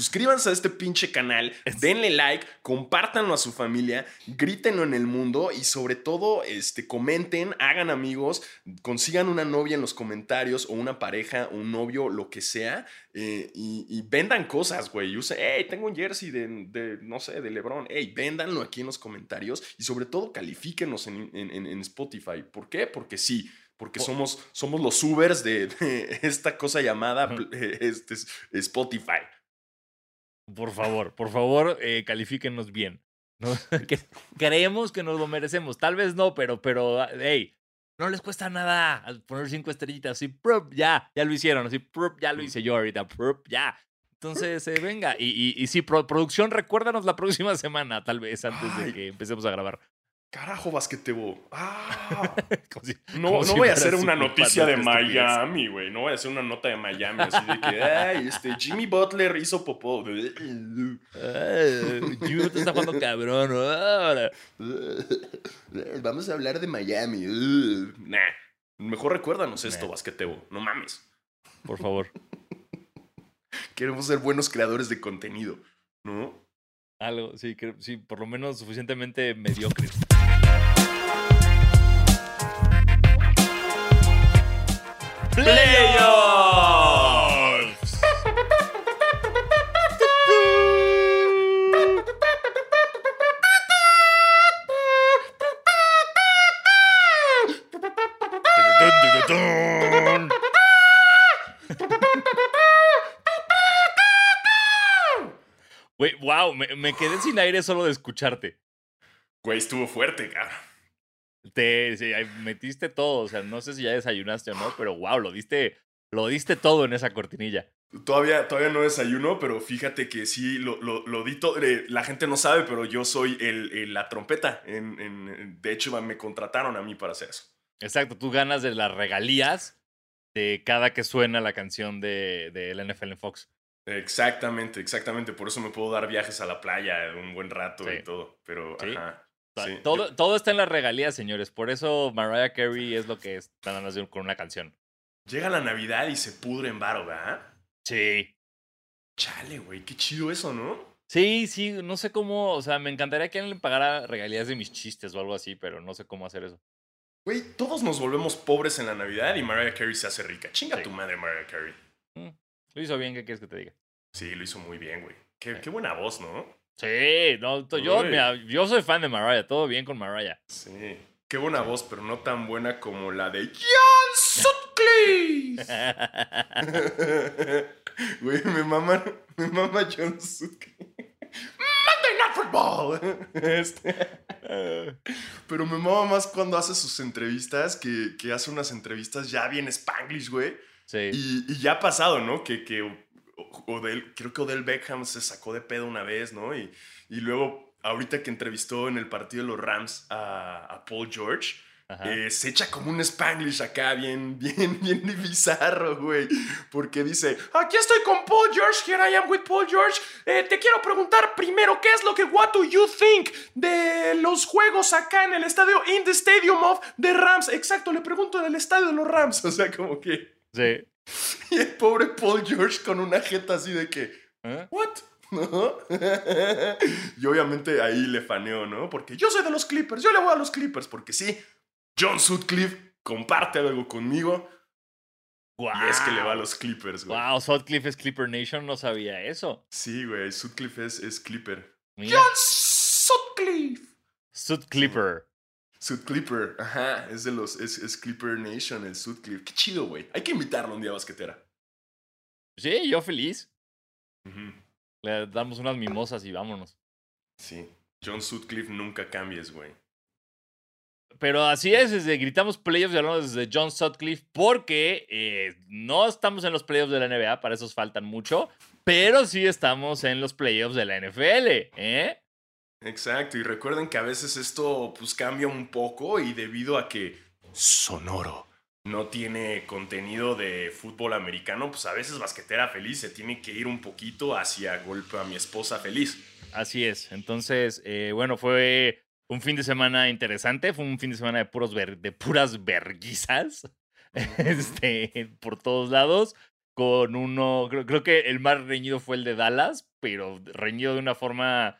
suscríbanse a este pinche canal, denle like, compártanlo a su familia, grítenlo en el mundo y sobre todo, este, comenten, hagan amigos, consigan una novia en los comentarios o una pareja, un novio, lo que sea, eh, y, vendan cosas, güey. Use, hey, tengo un jersey de, no sé, de LeBron. Hey, véndanlo aquí en los comentarios y sobre todo califíquenos en, en Spotify. ¿Por qué? Porque sí porque somos, somos los Ubers de, esta cosa llamada este, Spotify. Por favor, por favor, eh, califíquenos bien. creemos que nos lo merecemos. Tal vez no, pero, pero, hey, no les cuesta nada poner cinco estrellitas. Así, ya, ya lo hicieron. Así, ya lo hice yo ahorita. ya. Entonces, eh, venga. Y, y, sí, producción, recuérdanos la próxima semana, tal vez, antes de que empecemos a grabar. Carajo, basquetebo. Ah. no, no voy a hacer una noticia de Miami, güey. No voy a hacer una nota de Miami así de que, ay, este, Jimmy Butler hizo popó. Jimmy Butler está jugando cabrón. Vamos a hablar de Miami. Nah. Mejor recuérdanos esto, basquetebo. No mames. Por favor. Queremos ser buenos creadores de contenido, ¿no? Algo, sí, sí, por lo menos suficientemente mediocre. Playoffs. Güey, wow, me, me, quedé sin aire solo de escucharte. Güey, estuvo fuerte, cara. Te metiste todo, o sea, no sé si ya desayunaste o no, pero wow, lo diste, lo diste todo en esa cortinilla. Todavía, todavía no desayuno, pero fíjate que sí, lo, lo, di todo. Eh, la gente no sabe, pero yo soy el, la trompeta. En, de hecho, me contrataron a mí para hacer eso. Exacto, tú ganas de las regalías de cada que suena la canción de, de NFL en Fox. Exactamente, exactamente. Por eso me puedo dar viajes a la playa un buen rato y todo. Pero, ajá. Todo, todo está en las regalías, señores. Por eso Mariah Carey es lo que están haciendo con una canción. Llega la Navidad y se pudre en varo, ¿verdad? Sí. Chale, güey, qué chido eso, ¿no? Sí, sí, no sé cómo, o sea, me encantaría que alguien le pagara regalías de mis chistes o algo así, pero no sé cómo hacer eso. Güey, todos nos volvemos pobres en la Navidad y Mariah Carey se hace rica. Chinga tu madre, Mariah Carey. Mm, lo hizo bien, ¿qué quieres que te diga? Sí, lo hizo muy bien, güey. Qué, qué buena voz, ¿no? Sí, no, yo, yo soy fan de Mariah, todo bien con Mariah. Sí, qué buena voz, pero no tan buena como la de John Sutcliffe. Güey, me mama, me mama John Sutcliffe. Monday Night Football. Este. Pero me mama más cuando hace sus entrevistas, que, que hace unas entrevistas ya bien spanglish, güey. Sí. Y, y, ya ha pasado, ¿no? Que, que Odell, creo que Odell Beckham se sacó de pedo una vez, ¿no? Y, y luego, ahorita que entrevistó en el partido de los Rams a, Paul George, eh, se echa como un spanglish acá, bien, bien, bien bizarro, güey. Porque dice, aquí estoy con Paul George, here I am with Paul George. Eh, te quiero preguntar primero, ¿qué es lo que, what do you think de los juegos acá en el estadio, in the stadium of the Rams? Exacto, le pregunto en el estadio de los Rams. O sea, como que... Sí. Y el pobre Paul George con una jeta así de que, ¿Eh? ¿what? y obviamente ahí le faneó, ¿no? Porque yo soy de los Clippers, yo le voy a los Clippers, porque sí, John Sutcliffe comparte algo conmigo. Y es que le va a los Clippers, güey. Wow, Sutcliffe es Clipper Nation, no sabía eso. Sí, güey, Sutcliffe es, es Clipper. John Sutcliffe. Clipper, ajá, es de los, es, Clipper Nation, el Sudcliffe. Qué chido, güey. Hay que invitarlo un día a basquetera. Sí, yo feliz. Le damos unas mimosas y vámonos. Sí, John Sutcliffe nunca cambies, güey. Pero así es, desde, gritamos playoffs y hablamos desde John Sutcliffe porque eh, no estamos en los playoffs de la NBA, para esos faltan mucho, pero sí estamos en los playoffs de la NFL, ¿eh? Exacto, y recuerden que a veces esto pues cambia un poco y debido a que Sonoro no tiene contenido de fútbol americano, pues a veces basquetera feliz se tiene que ir un poquito hacia golpe a mi esposa feliz. Así es, entonces, eh, bueno, fue un fin de semana interesante, fue un fin de semana de, puros de puras verguizas este, por todos lados con uno, creo que el más reñido fue el de Dallas, pero reñido de una forma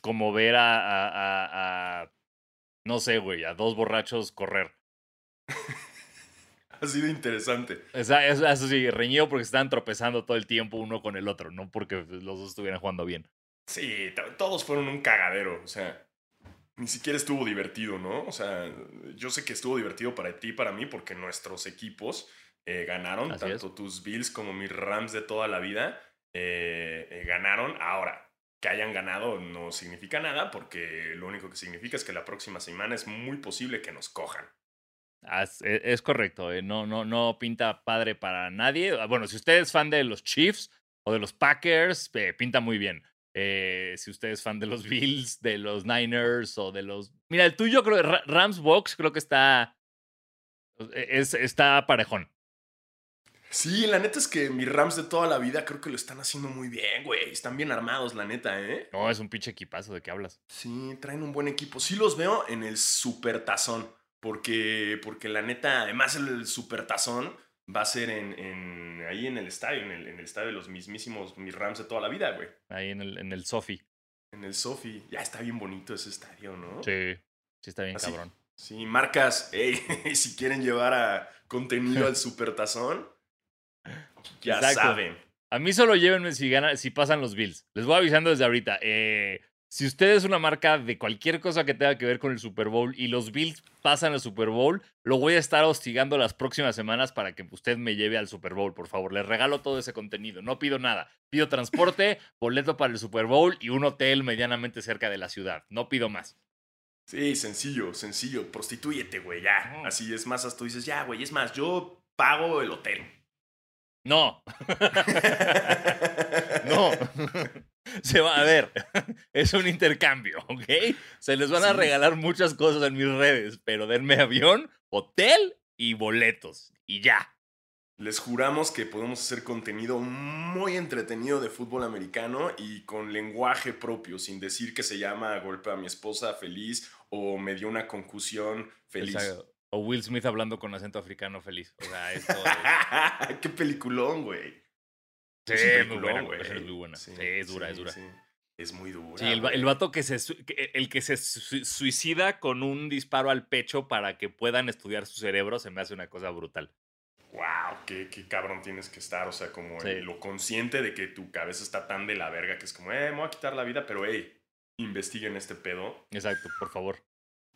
como ver a, a, a- a- no sé, güey, a dos borrachos correr. Ha sido interesante. Esa- Eso, eso sí, reñido porque estaban tropezando todo el tiempo uno con el otro, no porque los dos estuvieran jugando bien. Sí, to- todos fueron un cagadero. O sea, ni siquiera estuvo divertido, ¿no? O sea, yo sé que estuvo divertido para ti y para mí porque nuestros equipos eh, ganaron, Así tanto tus Bills como mis Rams de toda la vida eh, eh, ganaron. Ahora, que hayan ganado no significa nada porque lo único que significa es que la próxima semana es muy posible que nos cojan. Ah, Es, es- correcto, eh, no, no, no pinta padre para nadie. Ah, Bueno, si usted es fan de los Chiefs o de los Packers, eh, pinta muy bien. Eh, si usted es fan de los Bills, de los Niners o de los... Mira, el tuyo creo que Ra- Rams Box creo que está... e, Es, está parejón. Sí, la neta es que mis Rams de toda la vida creo que lo están haciendo muy bien, güey. Están bien armados, la neta, ¿eh? No, es un pinche equipazo de qué hablas. Sí, traen un buen equipo. Sí los veo en el supertazón. Porque, porque la neta, además el supertazón va a ser en, en- ahí en el estadio, en el, en el estadio de los mismísimos mis Rams de toda la vida, güey. Ahí en el, en el Sofi. En el Sofi. Ya está bien bonito ese estadio, ¿no? Sí, sí está bien Así- cabrón. Sí, marcas, ey, si quieren llevar a contenido al supertazón, ya Exacto. saben. A mí solo llévenme si, pasan los Bills. Les voy avisando desde ahorita. Eh, si usted es una marca de cualquier cosa que tenga que ver con el Super Bowl y los Bills pasan al Super Bowl, lo voy a estar hostigando las próximas semanas para que usted me lleve al Super Bowl, por favor. Les regalo todo ese contenido. No pido nada. Pido transporte, boleto para el Super Bowl y un hotel medianamente cerca de la ciudad. No pido más. Sí, sencillo, sencillo. Prostitúyete, güey, ya. Así es más, hasta tú dices, ya, güey, es más, yo pago el hotel. No. No. Se va a ver. Es un intercambio, ¿ok? Se les van a Sí. regalar muchas cosas en mis redes, pero denme avión, hotel y boletos. Y ya. Les juramos que podemos hacer contenido muy entretenido de fútbol americano y con lenguaje propio, sin decir que se llama golpe a mi esposa feliz o me dio una concusión feliz. Exacto. O Will Smith hablando con acento africano feliz. O sea, esto es... ¡Qué peliculón, güey! Sí, Es muy buena, güey. es muy buena. Sí, es dura, sí, es dura. sí. Es muy dura. Sí, el, el vato que se, el que se su- suicida con un disparo al pecho para que puedan estudiar su cerebro se me hace una cosa brutal. wow, qué, qué cabrón tienes que estar. O sea, como el- lo consciente de que tu cabeza está tan de la verga que es como, eh, me voy a quitar la vida, pero hey, investiguen este pedo. Exacto, por favor.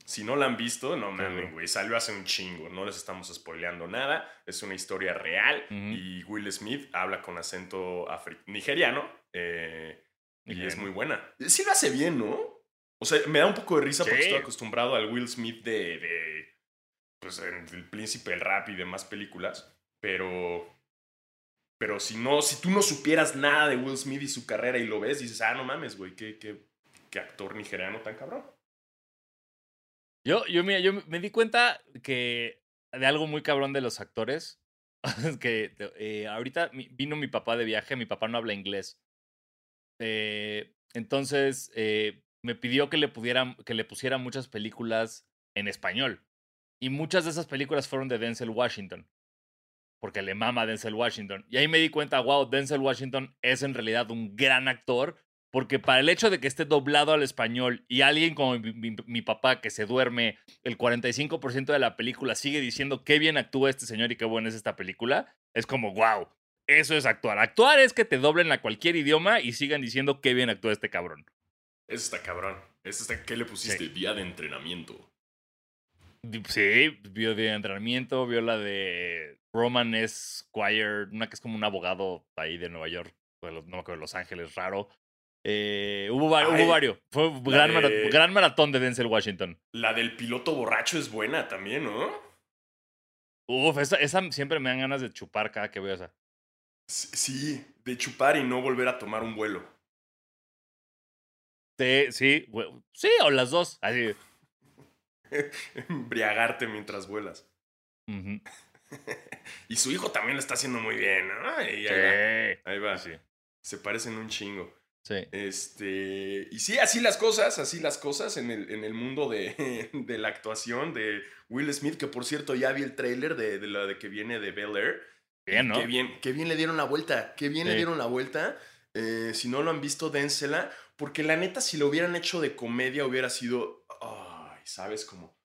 Si no la han visto, no mames, güey. Salió hace un chingo. No les estamos spoileando nada. Es una historia real. Y Will Smith habla con acento nigeriano. eh, y es muy buena. Sí lo hace bien, ¿no? O sea, me da un poco de risa porque estoy acostumbrado al Will Smith de. de, pues, El Príncipe del Rap y demás películas. Pero. Pero si no, si tú no supieras nada de Will Smith y su carrera y lo ves, dices, ah, no mames, güey, qué, qué, qué actor nigeriano tan cabrón. Yo, yo, mira, yo me di cuenta que de algo muy cabrón de los actores. es que eh, ahorita vino mi papá de viaje, mi papá no habla inglés. Eh, entonces eh, me pidió que le, pudiera, que le pusiera muchas películas en español. Y muchas de esas películas fueron de Denzel Washington. Porque le mama Denzel Washington. Y ahí me di cuenta, wow, Denzel Washington es en realidad un gran actor. Porque para el hecho de que esté doblado al español y alguien como mi, mi- mi papá que se duerme el 45% de la película sigue diciendo qué bien actúa este señor y qué buena es esta película, es como, wow, eso es actuar. Actuar es que te doblen a cualquier idioma y sigan diciendo qué bien actúa este cabrón. Eso está cabrón. Eso está, ¿Qué le pusiste? Sí. Día de entrenamiento. Sí, vio de entrenamiento, vio la de Roman Squire, una que es como un abogado ahí de Nueva York, no me acuerdo, de Los Ángeles, raro. Eh, hubo, va- Ay, hubo varios. Fue un gran, de- mara- gran maratón de Denzel Washington. La del piloto borracho es buena también, ¿no? Uf, esa, esa siempre me dan ganas de chupar cada que veo esa. Sí, de chupar y no volver a tomar un vuelo. Sí, sí, sí, o las dos. Así. Embriagarte mientras vuelas. Y su hijo también lo está haciendo muy bien, ¿no? Ahí Sí, va. Ahí va. sí, Se parecen un chingo. Sí. Este, y sí, así las cosas, así las cosas en el, en el mundo de, de la actuación de Will Smith, que por cierto ya vi el tráiler de, de la de que viene de Bel Air. Bien, ¿no? Qué bien, qué bien le dieron la vuelta, qué bien le dieron la vuelta. Eh, si no lo han visto, dénsela. Porque la neta, si lo hubieran hecho de comedia, hubiera sido. Ay, ¿sabes cómo?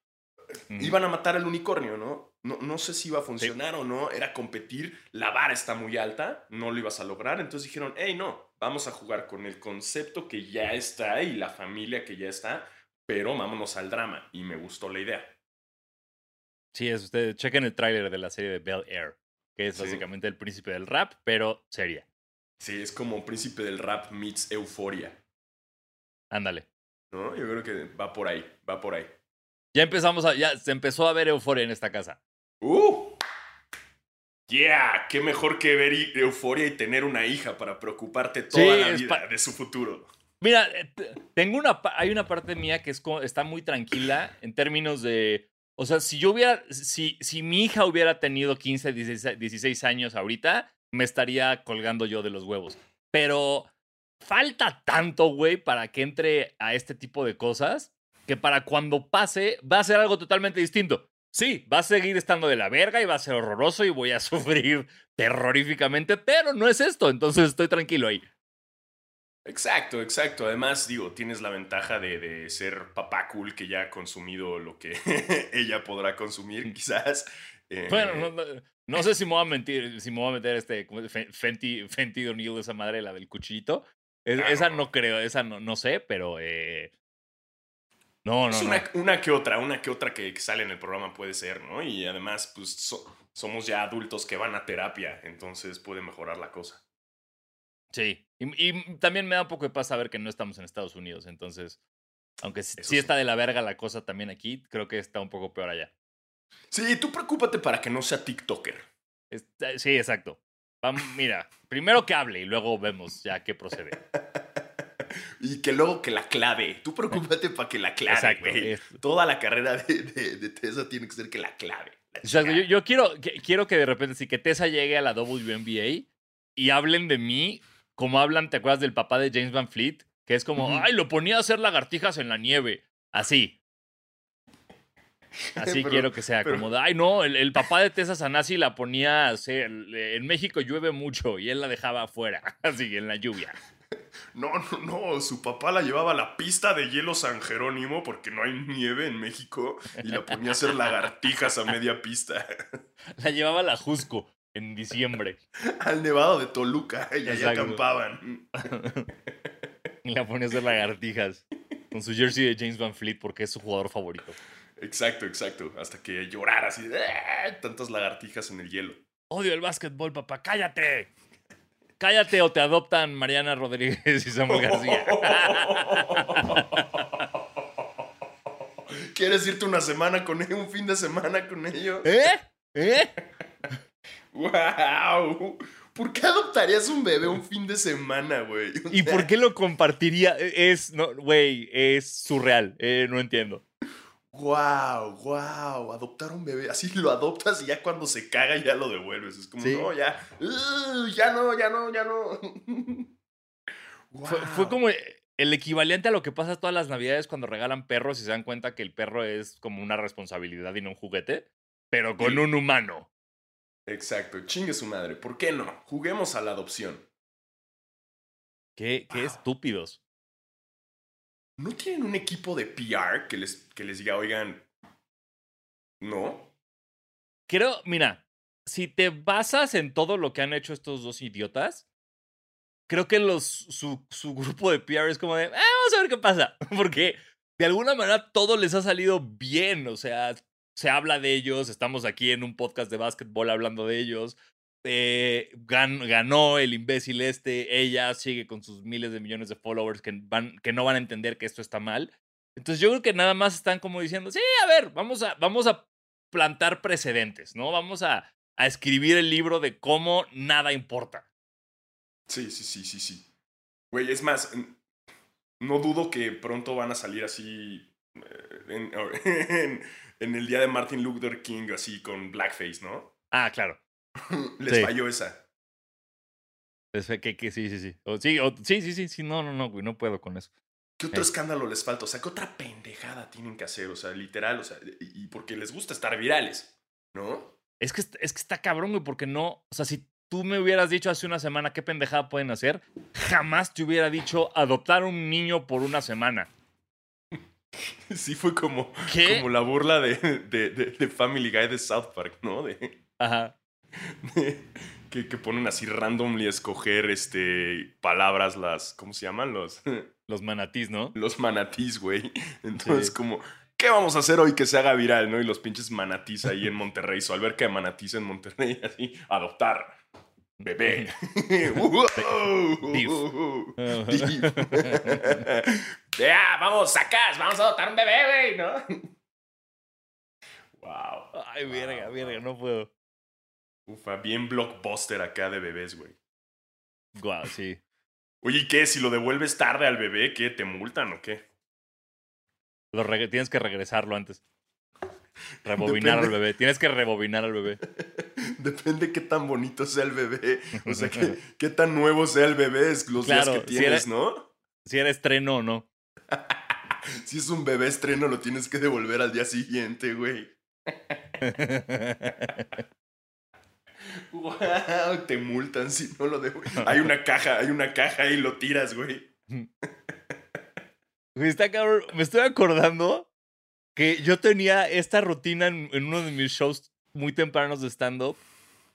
Iban a matar al unicornio, ¿no? No, no sé si iba a funcionar o no. Era competir. La vara está muy alta. No lo ibas a lograr. Entonces dijeron, hey, no. Vamos a jugar con el concepto que ya está y la familia que ya está. Pero vámonos al drama. Y me gustó la idea. Sí, es ustedes chequen el tráiler de la serie de Bel Air, que es Sí. básicamente el príncipe del rap, pero seria. Sí, es como Príncipe del Rap meets Euforia. Ándale. ¿No? Yo creo que va por ahí. Va por ahí. Ya empezamos a, ya se empezó a ver euforia en esta casa. ¡Uh! ¡Yeah! ¡Qué mejor que ver euforia y tener una hija para preocuparte toda Sí, la vida de su futuro! Mira, eh, tengo una, hay una parte mía que es como, está muy tranquila en términos de, o sea, si yo hubiera, si, si mi hija hubiera tenido 15, 16, 16 años ahorita, me estaría colgando yo de los huevos. Pero falta tanto, güey, para que entre a este tipo de cosas, que para cuando pase va a ser algo totalmente distinto. Sí, va a seguir estando de la verga y va a ser horroroso y voy a sufrir terroríficamente, pero no es esto, entonces estoy tranquilo ahí. Exacto, exacto. Además, digo, tienes la ventaja de, de ser papá cool que ya ha consumido lo que ella podrá consumir, quizás. Eh, Bueno, no, no- no sé si me voy a mentir, si me voy a meter este Fenty, Fenty O'Neill, esa madre, la del cuchillito. Es- esa no. no creo, esa no, no sé, pero eh, no, no, es no. una, que otra, una que otra que, que sale en el programa puede ser, ¿no? Y además, pues so- somos ya adultos que van a terapia, entonces puede mejorar la cosa. Sí. Y, y también me da un poco de paz saber que no estamos en Estados Unidos, entonces, aunque sí, Eso sí sí. está de la verga la cosa también aquí, creo que está un poco peor allá. Sí, tú preocúpate para que no sea TikToker. Está- sí, exacto. Vamos, mira, primero que hable y luego vemos ya qué procede. Y que luego que la clave. Tú preocúpate para que la clave, Exacto. güey. Toda la carrera de, de, de Tessa tiene que ser que la clave. la Exacto, chica. yo, yo quiero, que- quiero que de repente, si que Tessa llegue a la WNBA y hablen de mí como hablan, ¿te acuerdas del papá de James Van Fleet? Que es como, ay, lo ponía a hacer lagartijas en la nieve. Así. Así Pero- quiero que sea, pero- como ay, no, el, el papá de Tessa Sanasi la ponía a hacer, en México llueve mucho y él la dejaba afuera, así, en la lluvia. No, no, no. Su papá la llevaba a la pista de hielo San Jerónimo porque no hay nieve en México y la ponía a hacer lagartijas a media pista. La llevaba a la Jusco en diciembre Al nevado de Toluca y allá acampaban. y la ponía a hacer lagartijas con su jersey de James Van Fleet porque es su jugador favorito. Exacto, exacto. Hasta que llorara así. de, "Ah", Tantas lagartijas en el hielo. Odio el básquetbol, papá. ¡Cállate! Cállate o te adoptan Mariana Rodríguez y Samuel García. ¿Quieres irte una semana con ellos? ¿Un fin de semana con ellos? ¿Eh? ¿Eh? ¡Wow! ¿Por qué adoptarías un bebé un fin de semana, güey? ¿Y sea, por qué lo compartiría? Es, no, güey, es surreal. Eh, no entiendo. ¡Wow! ¡Wow! Adoptar un bebé. Así lo adoptas y ya cuando se caga ya lo devuelves. Es como, Sí. no, ya. "Ugh, ya no, ya no, ya no. Fue, como el equivalente a lo que pasa todas las navidades cuando regalan perros y se dan cuenta que el perro es como una responsabilidad y no un juguete, pero con Sí. un humano. Exacto. Chingue su madre. ¿Por qué no? Juguemos a la adopción. Qué, qué estúpidos. ¿No tienen un equipo de PR que les, que les diga, oigan, no? Creo, mira, si te basas en todo lo que han hecho estos dos idiotas, creo que los, su, su grupo de PR es como de, "Ah, vamos a ver qué pasa. Porque de alguna manera todo les ha salido bien. O sea, se habla de ellos, estamos aquí en un podcast de básquetbol hablando de ellos. Eh, gan- ganó el imbécil este, ella sigue con sus miles de millones de followers que, van, que no van a entender que esto está mal. Entonces yo creo que nada más están como diciendo, sí, a ver, vamos a, vamos a plantar precedentes, ¿no? Vamos a, a escribir el libro de cómo nada importa. Sí, sí, sí, sí, sí. Güey, es más, no dudo que pronto van a salir así eh, en, en- en el día de Martin Luther King, así con blackface, ¿no? Ah, claro. Les Sí. falló esa. Es que, que sí, sí, sí. O, sí, o- sí, sí, sí, sí, no, no, no, güey, no puedo con eso. ¿Qué otro Eh. escándalo les falta? O sea, ¿qué otra pendejada tienen que hacer? O sea, literal, o sea, y y porque les gusta estar virales, ¿no? Es que, es que está cabrón, güey, porque no. O sea, si tú me hubieras dicho hace una semana qué pendejada pueden hacer, jamás te hubiera dicho adoptar un niño por una semana. Sí, fue como, ¿Qué? como la burla de, de, de- de Family Guy de South Park, ¿no? De, Ajá. que, que ponen así randomly a escoger este, palabras, las. ¿Cómo se llaman? Los, Los manatís, ¿no? los manatís, güey. Entonces, Sí. como, ¿qué vamos a hacer hoy que se haga viral, no? Y los pinches manatís ahí en Monterrey, su alberca de manatís en Monterrey, así, adoptar. Bebé. Ya, vamos, sacas, vamos a adoptar un bebé, güey, ¿no? Wow. Ay, verga, verga, no puedo. Ufa, bien blockbuster acá de bebés, güey. Guau, sí. Oye, ¿y qué? Si lo devuelves tarde al bebé, ¿qué? ¿Te multan o qué? Lo tienes que regresarlo antes. Rebobinar al bebé. Tienes que rebobinar al bebé. Depende qué tan bonito sea el bebé. O sea, qué, qué tan nuevo sea el bebé es los Claro, días que si tienes, ¿no? Si era estreno o no. Si es un bebé estreno, lo tienes que devolver al día siguiente, güey. Wow, te multan si no lo devuelves. Hay una caja, hay una caja y lo tiras, güey. Güey, está cabrón. Me estoy acordando que yo tenía esta rutina en, en uno de mis shows muy tempranos de stand-up.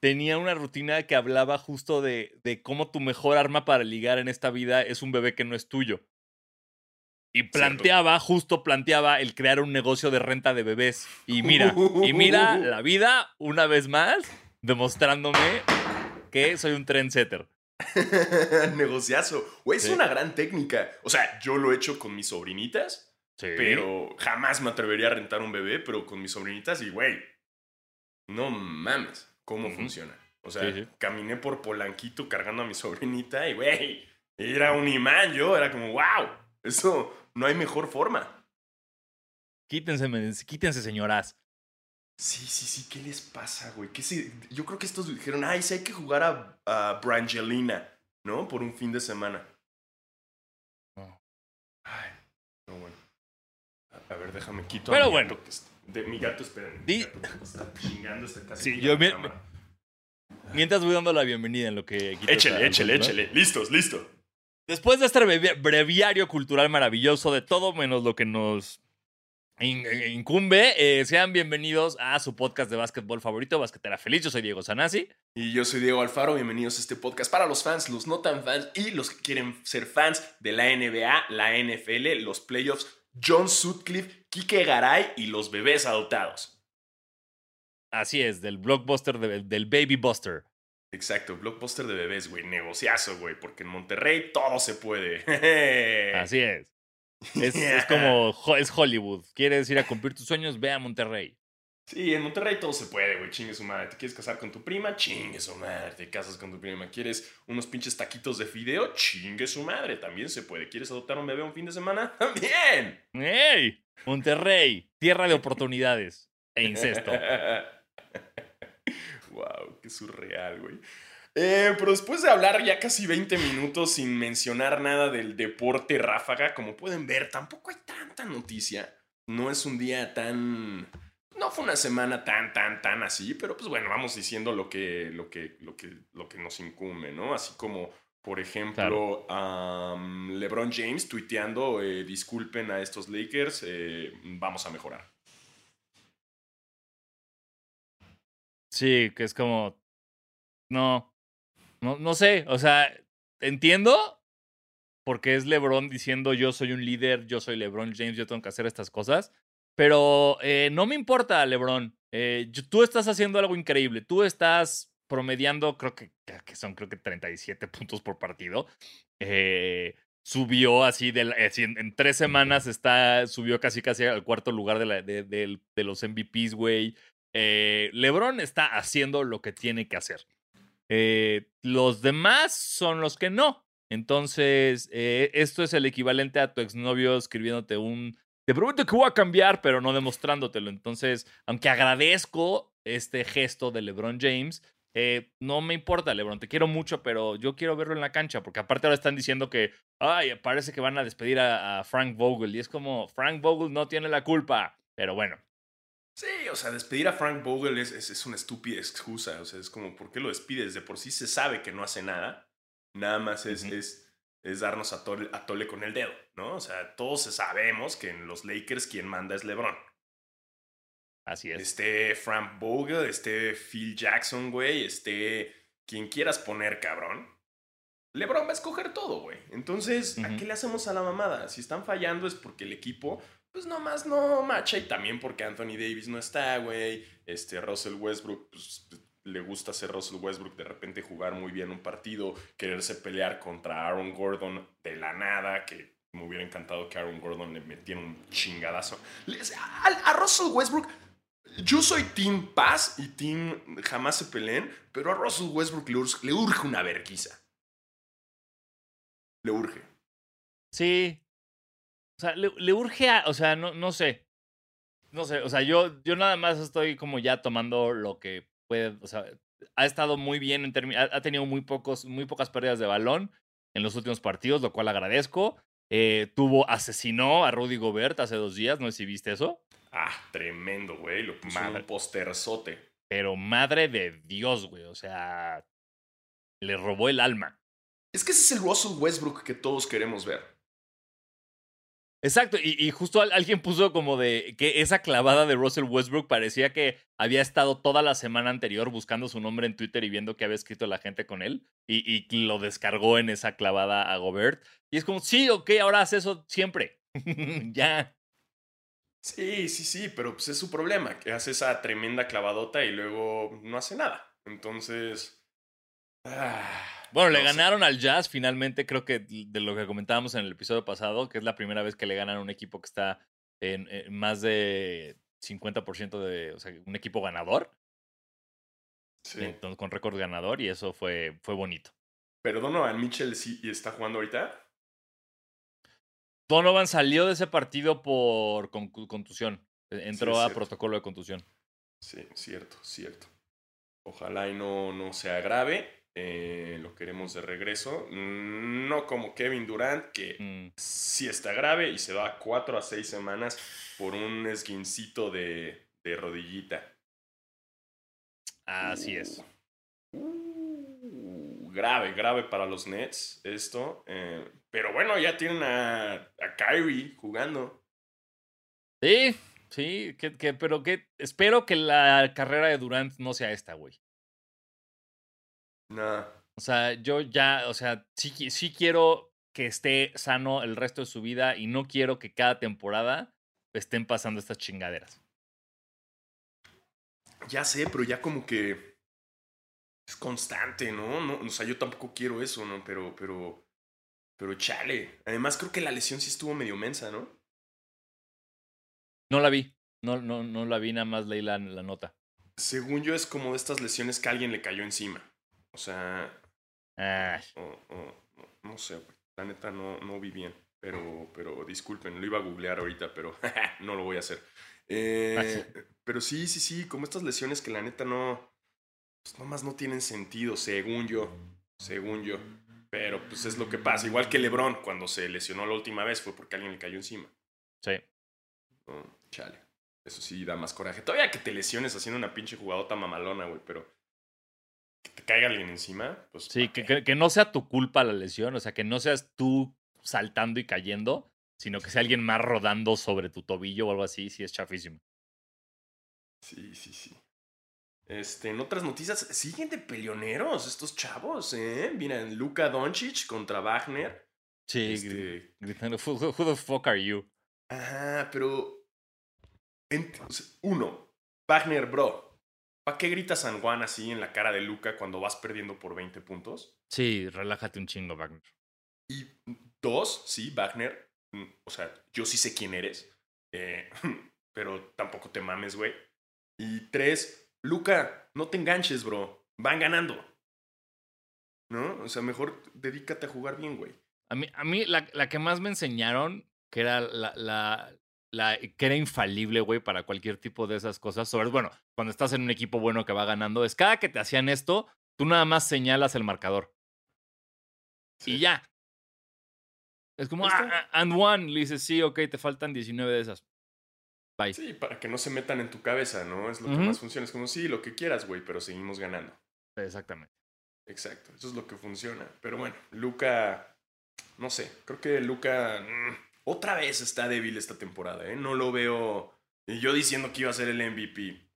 Tenía una rutina que hablaba justo de, de cómo tu mejor arma para ligar en esta vida es un bebé que no es tuyo. Y planteaba, justo planteaba el crear un negocio de renta de bebés. Y mira, y mira la vida, una vez más, demostrándome que soy un trendsetter. Negociazo. Güey, es Sí. una gran técnica. O sea, yo lo he hecho con mis sobrinitas, Sí. pero jamás me atrevería a rentar un bebé, pero con mis sobrinitas y, güey, no mames cómo funciona. O sea, Sí, caminé por Polanquito cargando a mi sobrinita y, güey, era un imán yo, era como, wow, eso no hay mejor forma. Quítense, quítense, señoras. Sí, sí, sí, ¿qué les pasa, güey? ¿Qué se- Yo creo que estos dijeron, ay, sí hay que jugar a, a Brangelina, ¿no? Por un fin de semana. No. Ay, no, bueno. A, a ver, déjame quito Pero a mi bueno. gato que es- de, mi gato, esperen. mi está chingando, está casi Sí, yo. Mientras voy dando la bienvenida en lo que... Échele, esta- échele, ¿no? échele. Listos, listo. Después de este brevi- breviario cultural maravilloso de todo menos lo que nos incumbe, eh, sean bienvenidos a su podcast de básquetbol favorito, Basquetera Feliz. Yo soy Diego Sanasi. Y yo soy Diego Alfaro, bienvenidos a este podcast para los fans, los no tan fans y los que quieren ser fans de la NBA, la NFL, los playoffs, John Sutcliffe, Kike Garay y los bebés adoptados. Así es, del blockbuster, de- del Baby Buster. Exacto, blockbuster de bebés, güey, negociazo, güey, porque en Monterrey todo se puede. Así es. Es, es como es Hollywood. ¿Quieres ir a cumplir tus sueños? Ve a Monterrey. Sí, en Monterrey todo se puede, güey, chingue su madre. ¿Te quieres casar con tu prima? Chingue su madre. ¿Te casas con tu prima? ¿Quieres unos pinches taquitos de fideo? Chingue su madre, también se puede. ¿Quieres adoptar un bebé un fin de semana? ¡También! ¡Ey! Monterrey, tierra de oportunidades e incesto. wow, qué surreal, güey. Eh, pero después de hablar ya casi 20 minutos sin mencionar nada del deporte ráfaga, como pueden ver, tampoco hay tanta noticia. No es un día tan. No fue una semana tan, tan, tan así, pero pues bueno, vamos diciendo lo que, lo que, lo que, lo que nos incumbe, ¿no? Así como, por ejemplo, am, LeBron James tuiteando, eh, disculpen a estos Lakers, eh, vamos a mejorar. Sí, que es como. No. No, no sé. O sea, entiendo. Porque es LeBron diciendo yo soy un líder, yo soy LeBron James, yo tengo que hacer estas cosas. Pero eh, no me importa, LeBron. Eh, tú estás haciendo algo increíble. Tú estás promediando, creo que, que son creo que 37 puntos por partido. Eh, subió así, de, la- así en, en tres semanas está, subió casi casi al cuarto lugar de, la- de, los MVPs, güey. LeBron está haciendo lo que tiene que hacer. Eh, los demás son los que no. Entonces, eh, esto es el equivalente a tu exnovio escribiéndote un. Te prometo que voy a cambiar, pero no demostrándotelo. Entonces, aunque agradezco este gesto de LeBron James, eh, no me importa, LeBron. Te quiero mucho, pero yo quiero verlo en la cancha. Porque aparte ahora están diciendo que, ay, parece que van a despedir a, a Frank Vogel. Y es como, Frank Vogel no tiene la culpa. Pero bueno, Sí, o sea, despedir a Frank Vogel es, es, una estúpida excusa. O sea, es como, ¿por qué lo despides? De por sí se sabe que no hace nada. Nada más es, es, es, darnos a tole, a tole con el dedo, ¿no? O sea, todos sabemos que en los Lakers quien manda es LeBron. Así es. Este Frank Vogel, este Phil Jackson, güey, este quien quieras poner, cabrón. LeBron va a escoger todo, güey. Entonces, ¿a qué le hacemos a la mamada? Si están fallando es porque el equipo pues nomás no macha y también porque Anthony Davis no está, güey. Este Russell Westbrook, pues le gusta hacer Russell Westbrook de repente jugar muy bien un partido, quererse pelear contra Aaron Gordon de la nada, que me hubiera encantado que Aaron Gordon le metiera un chingadazo. A, a Russell Westbrook, yo soy Team Paz y Team jamás se peleen, pero a Russell Westbrook le, urge, le urge una verguiza. Le urge. Sí, o sea, le, urge a. O sea, no, no sé. No sé. O sea, yo, yo nada más estoy como ya tomando lo que puede. O sea, ha estado muy bien en términos. Ha, tenido muy, pocos, muy pocas pérdidas de balón en los últimos partidos, lo cual agradezco. Eh, tuvo, asesinó a Rudy Gobert hace dos días, no sé si viste eso. Ah, tremendo, güey. Lo puso en un posterzote. Pero madre de Dios, güey. O sea, le robó el alma. Es que ese es el Russell Westbrook que todos queremos ver. Exacto, y, justo alguien puso como de que esa clavada de Russell Westbrook parecía que había estado toda la semana anterior buscando su nombre en Twitter y viendo que había escrito la gente con él y, y lo descargó en esa clavada a Gobert. Y es como, sí, ok, ahora hace eso siempre. ya. Sí, sí, sí, pero pues es su problema, que hace esa tremenda clavadota y luego no hace nada. Entonces... Ah. Bueno, le ganaron al Jazz finalmente, creo que de lo que comentábamos en el episodio pasado, que es la primera vez que le ganan a un equipo que está en, más de 50% de, o sea, un equipo ganador. Sí. Entonces, con récord ganador y eso fue, fue bonito. Pero Donovan Mitchell sí está jugando ahorita. Donovan salió de ese partido por contusión. E, entró a protocolo de contusión. Sí, cierto, cierto. Ojalá y no, no se agrave. Eh, lo queremos de regreso. No como Kevin Durant, que mm. sí está grave y se va cuatro a seis semanas por un esguincito de, de rodillita. Así es. Uh, grave, grave para los Nets esto. Eh, pero bueno, ya tienen a, a Kyrie jugando. Sí, sí, que, pero que espero que la carrera de Durant no sea esta, güey. No. O sea, yo ya, o sea, sí, sí quiero que esté sano el resto de su vida y no quiero que cada temporada estén pasando estas chingaderas. Ya sé, pero ya como que es constante, ¿no? no o sea, yo tampoco quiero eso, ¿no? Pero, pero, pero chale. Además, creo que la lesión sí estuvo medio mensa, ¿no? No la vi. No, no, no la vi, nada más leí la, la nota. Según yo, es como de estas lesiones que alguien le cayó encima. O sea. no sé, La neta no, no vi bien. Pero, pero disculpen, lo iba a googlear ahorita, pero no lo voy a hacer. Eh, pero sí, sí, sí, como estas lesiones que la neta no. Pues nomás no tienen sentido, según yo. Según yo. Pero pues es lo que pasa. Igual que LeBron, cuando se lesionó la última vez fue porque alguien le cayó encima. Sí. chale. Eso sí da más coraje. Todavía que te lesiones haciendo una pinche jugadota mamalona, güey, pero que te caiga alguien encima, pues. Sí, que, que, no sea tu culpa la lesión, o sea, que no seas tú saltando y cayendo, sino que sea alguien más rodando sobre tu tobillo o algo así, sí es chafísimo. Sí, sí, sí. Este, en otras noticias, siguen de peleoneros estos chavos, ¿eh? Miren, Luka Doncic contra Wagner. Sí, este... gritando, who, the fuck are you? Ajá, pero. Uno, Wagner, bro, ¿Para qué gritas San Juan así en la cara de Luca cuando vas perdiendo por 20 puntos? Sí, relájate un chingo, Wagner. Y dos, sí, Wagner. Mm, o sea, yo sí sé quién eres. Eh, pero tampoco te mames, güey. Y tres, Luca, no te enganches, bro. Van ganando. ¿No? O sea, mejor dedícate a jugar bien, güey. A mí, a mí la, la que más me enseñaron, que era la, la, la, que era infalible, güey, para cualquier tipo de esas cosas. Sobre, bueno, cuando estás en un equipo bueno que va ganando, es cada que te hacían esto, tú nada más señalas el marcador. Y ya. Es como, ah, and one. Le dices, sí, ok, te faltan 19 de esas. Bye. Sí, para que no se metan en tu cabeza, ¿no? Es lo que más funciona. Es como, sí, lo que quieras, güey, pero seguimos ganando. Exactamente. Exacto, eso es lo que funciona. Pero bueno, Luca, no sé, creo que Luca mm, otra vez está débil esta temporada, ¿eh? No lo veo. Y yo diciendo que iba a ser el MVP.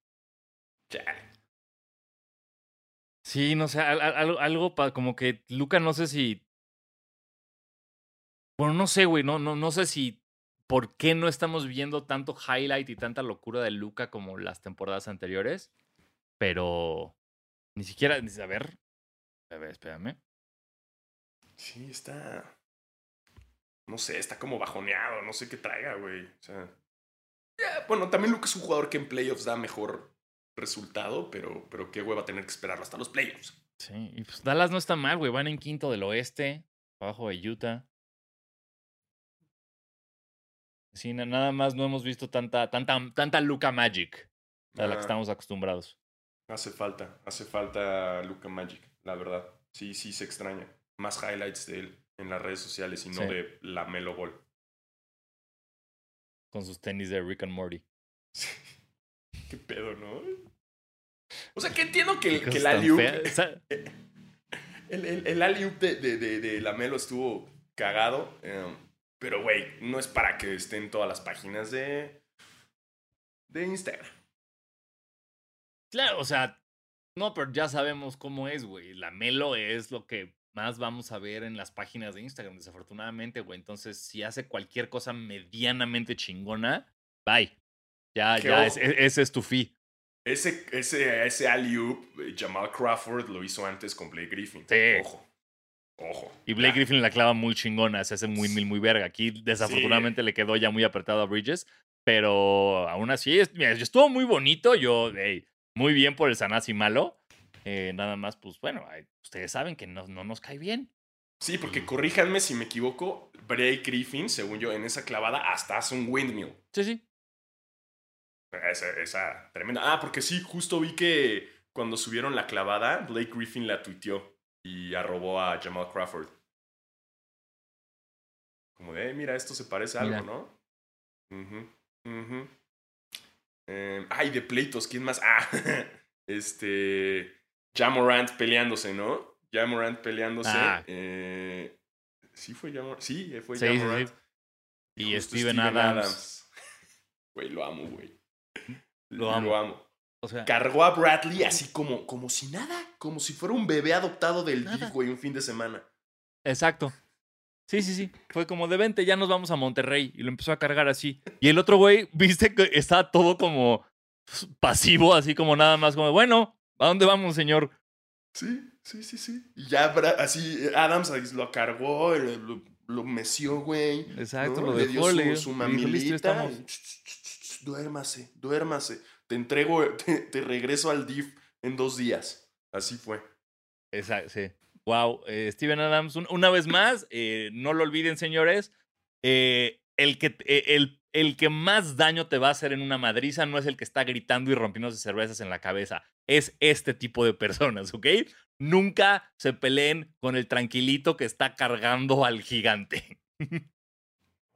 Chale. Sí, no sé, al- al- algo, algo pa- como que Luca, no sé si. Bueno, no sé, güey, no, no, no sé si. ¿Por qué no estamos viendo tanto highlight y tanta locura de Luca como las temporadas anteriores? Pero. Ni siquiera. A ver. A ver, espérame. Sí, está. No sé, está como bajoneado, no sé qué traiga, güey. O sea. ya, bueno, también Luca es un jugador que en playoffs da mejor resultado, pero, pero qué hueva tener que esperarlo hasta los playoffs. Sí, y pues Dallas no está mal, güey. Van en quinto del oeste, abajo de Utah. Sí, na- nada más no hemos visto tanta, tanta, tanta Luca Magic a la que estamos acostumbrados. Hace falta, hace falta Luca Magic, la verdad. Sí, sí se extraña. Más highlights de él en las redes sociales y no Sí. de la Melo Ball. Con sus tenis de Rick and Morty. Qué pedo, ¿no? O sea, que entiendo que, que el. Esa- el, el, el alley-oop de, de, de, de la Melo estuvo cagado. eh, pero, güey, no es para que esté en todas las páginas de, de Instagram. Claro, o sea, no, pero ya sabemos cómo es, güey. La Melo es lo que más vamos a ver en las páginas de Instagram, desafortunadamente, güey. Entonces, si hace cualquier cosa medianamente chingona, bye. Ya, ya, es- e- ese es tu fee. Ese, ese, ese alley-oop, eh, Jamal Crawford lo hizo antes con Blake Griffin. Sí. Ojo. Ojo. Y Blake Ya. Griffin la clava muy chingona, se hace muy, muy, muy verga. Aquí desafortunadamente le quedó ya muy apretado a Bridges, pero aún así mira, estuvo muy bonito. Yo, hey, muy bien por el Sanasi malo. Eh, nada más, pues bueno, ustedes saben que no, no nos cae bien. Sí, porque corríjanme si me equivoco, Blake Griffin, según yo, en esa clavada hasta hace un windmill. Sí, sí. Esa, esa tremenda. Ah, porque sí, justo vi que cuando subieron la clavada, Blake Griffin la tuiteó y arrobó a Jamal Crawford. Como de, "Eh, mira, esto se parece a algo, Mira. ¿no? Ujú, ujú. Em, ay, de pleitos, ¿quién más? Ah, este. Jamorant peleándose, ¿no? Jamorant peleándose. Ah. eh, sí, fue Jamorant. Sí, fue Sí, sí, sí. Jamorant. Y justo Steven Adams. Güey, lo amo, güey. Lo amo. amo. O sea, Cargó a Bradley así como, como si nada. Como si fuera un bebé adoptado del. DIF, güey, un fin de semana. exacto. Sí, sí, sí. Fue como de 20, ya nos vamos a Monterrey. Y lo empezó a cargar así. Y el otro güey, viste que estaba todo como pasivo, así como nada más como, bueno, ¿a dónde vamos, señor? Sí, sí, sí, sí. Y ya así Adams lo cargó, lo, lo- meció, güey. Exacto, ¿no? lo Le dejó, dio su, le dio- su le dijo, "Listo, mamilita. estamos". y, "Ch, ch, ch, ch, Duérmase, duérmase. Te entrego, te, te regreso al DIF en dos días. Así fue. Exacto, sí. Wow, eh, Steven Adams, un- una vez más, eh, no lo olviden, señores, eh, el, que, eh, el, el que más daño te va a hacer en una madriza no es el que está gritando y rompiéndose cervezas en la cabeza, es este tipo de personas, ¿ok? Nunca se peleen con el tranquilito que está cargando al gigante.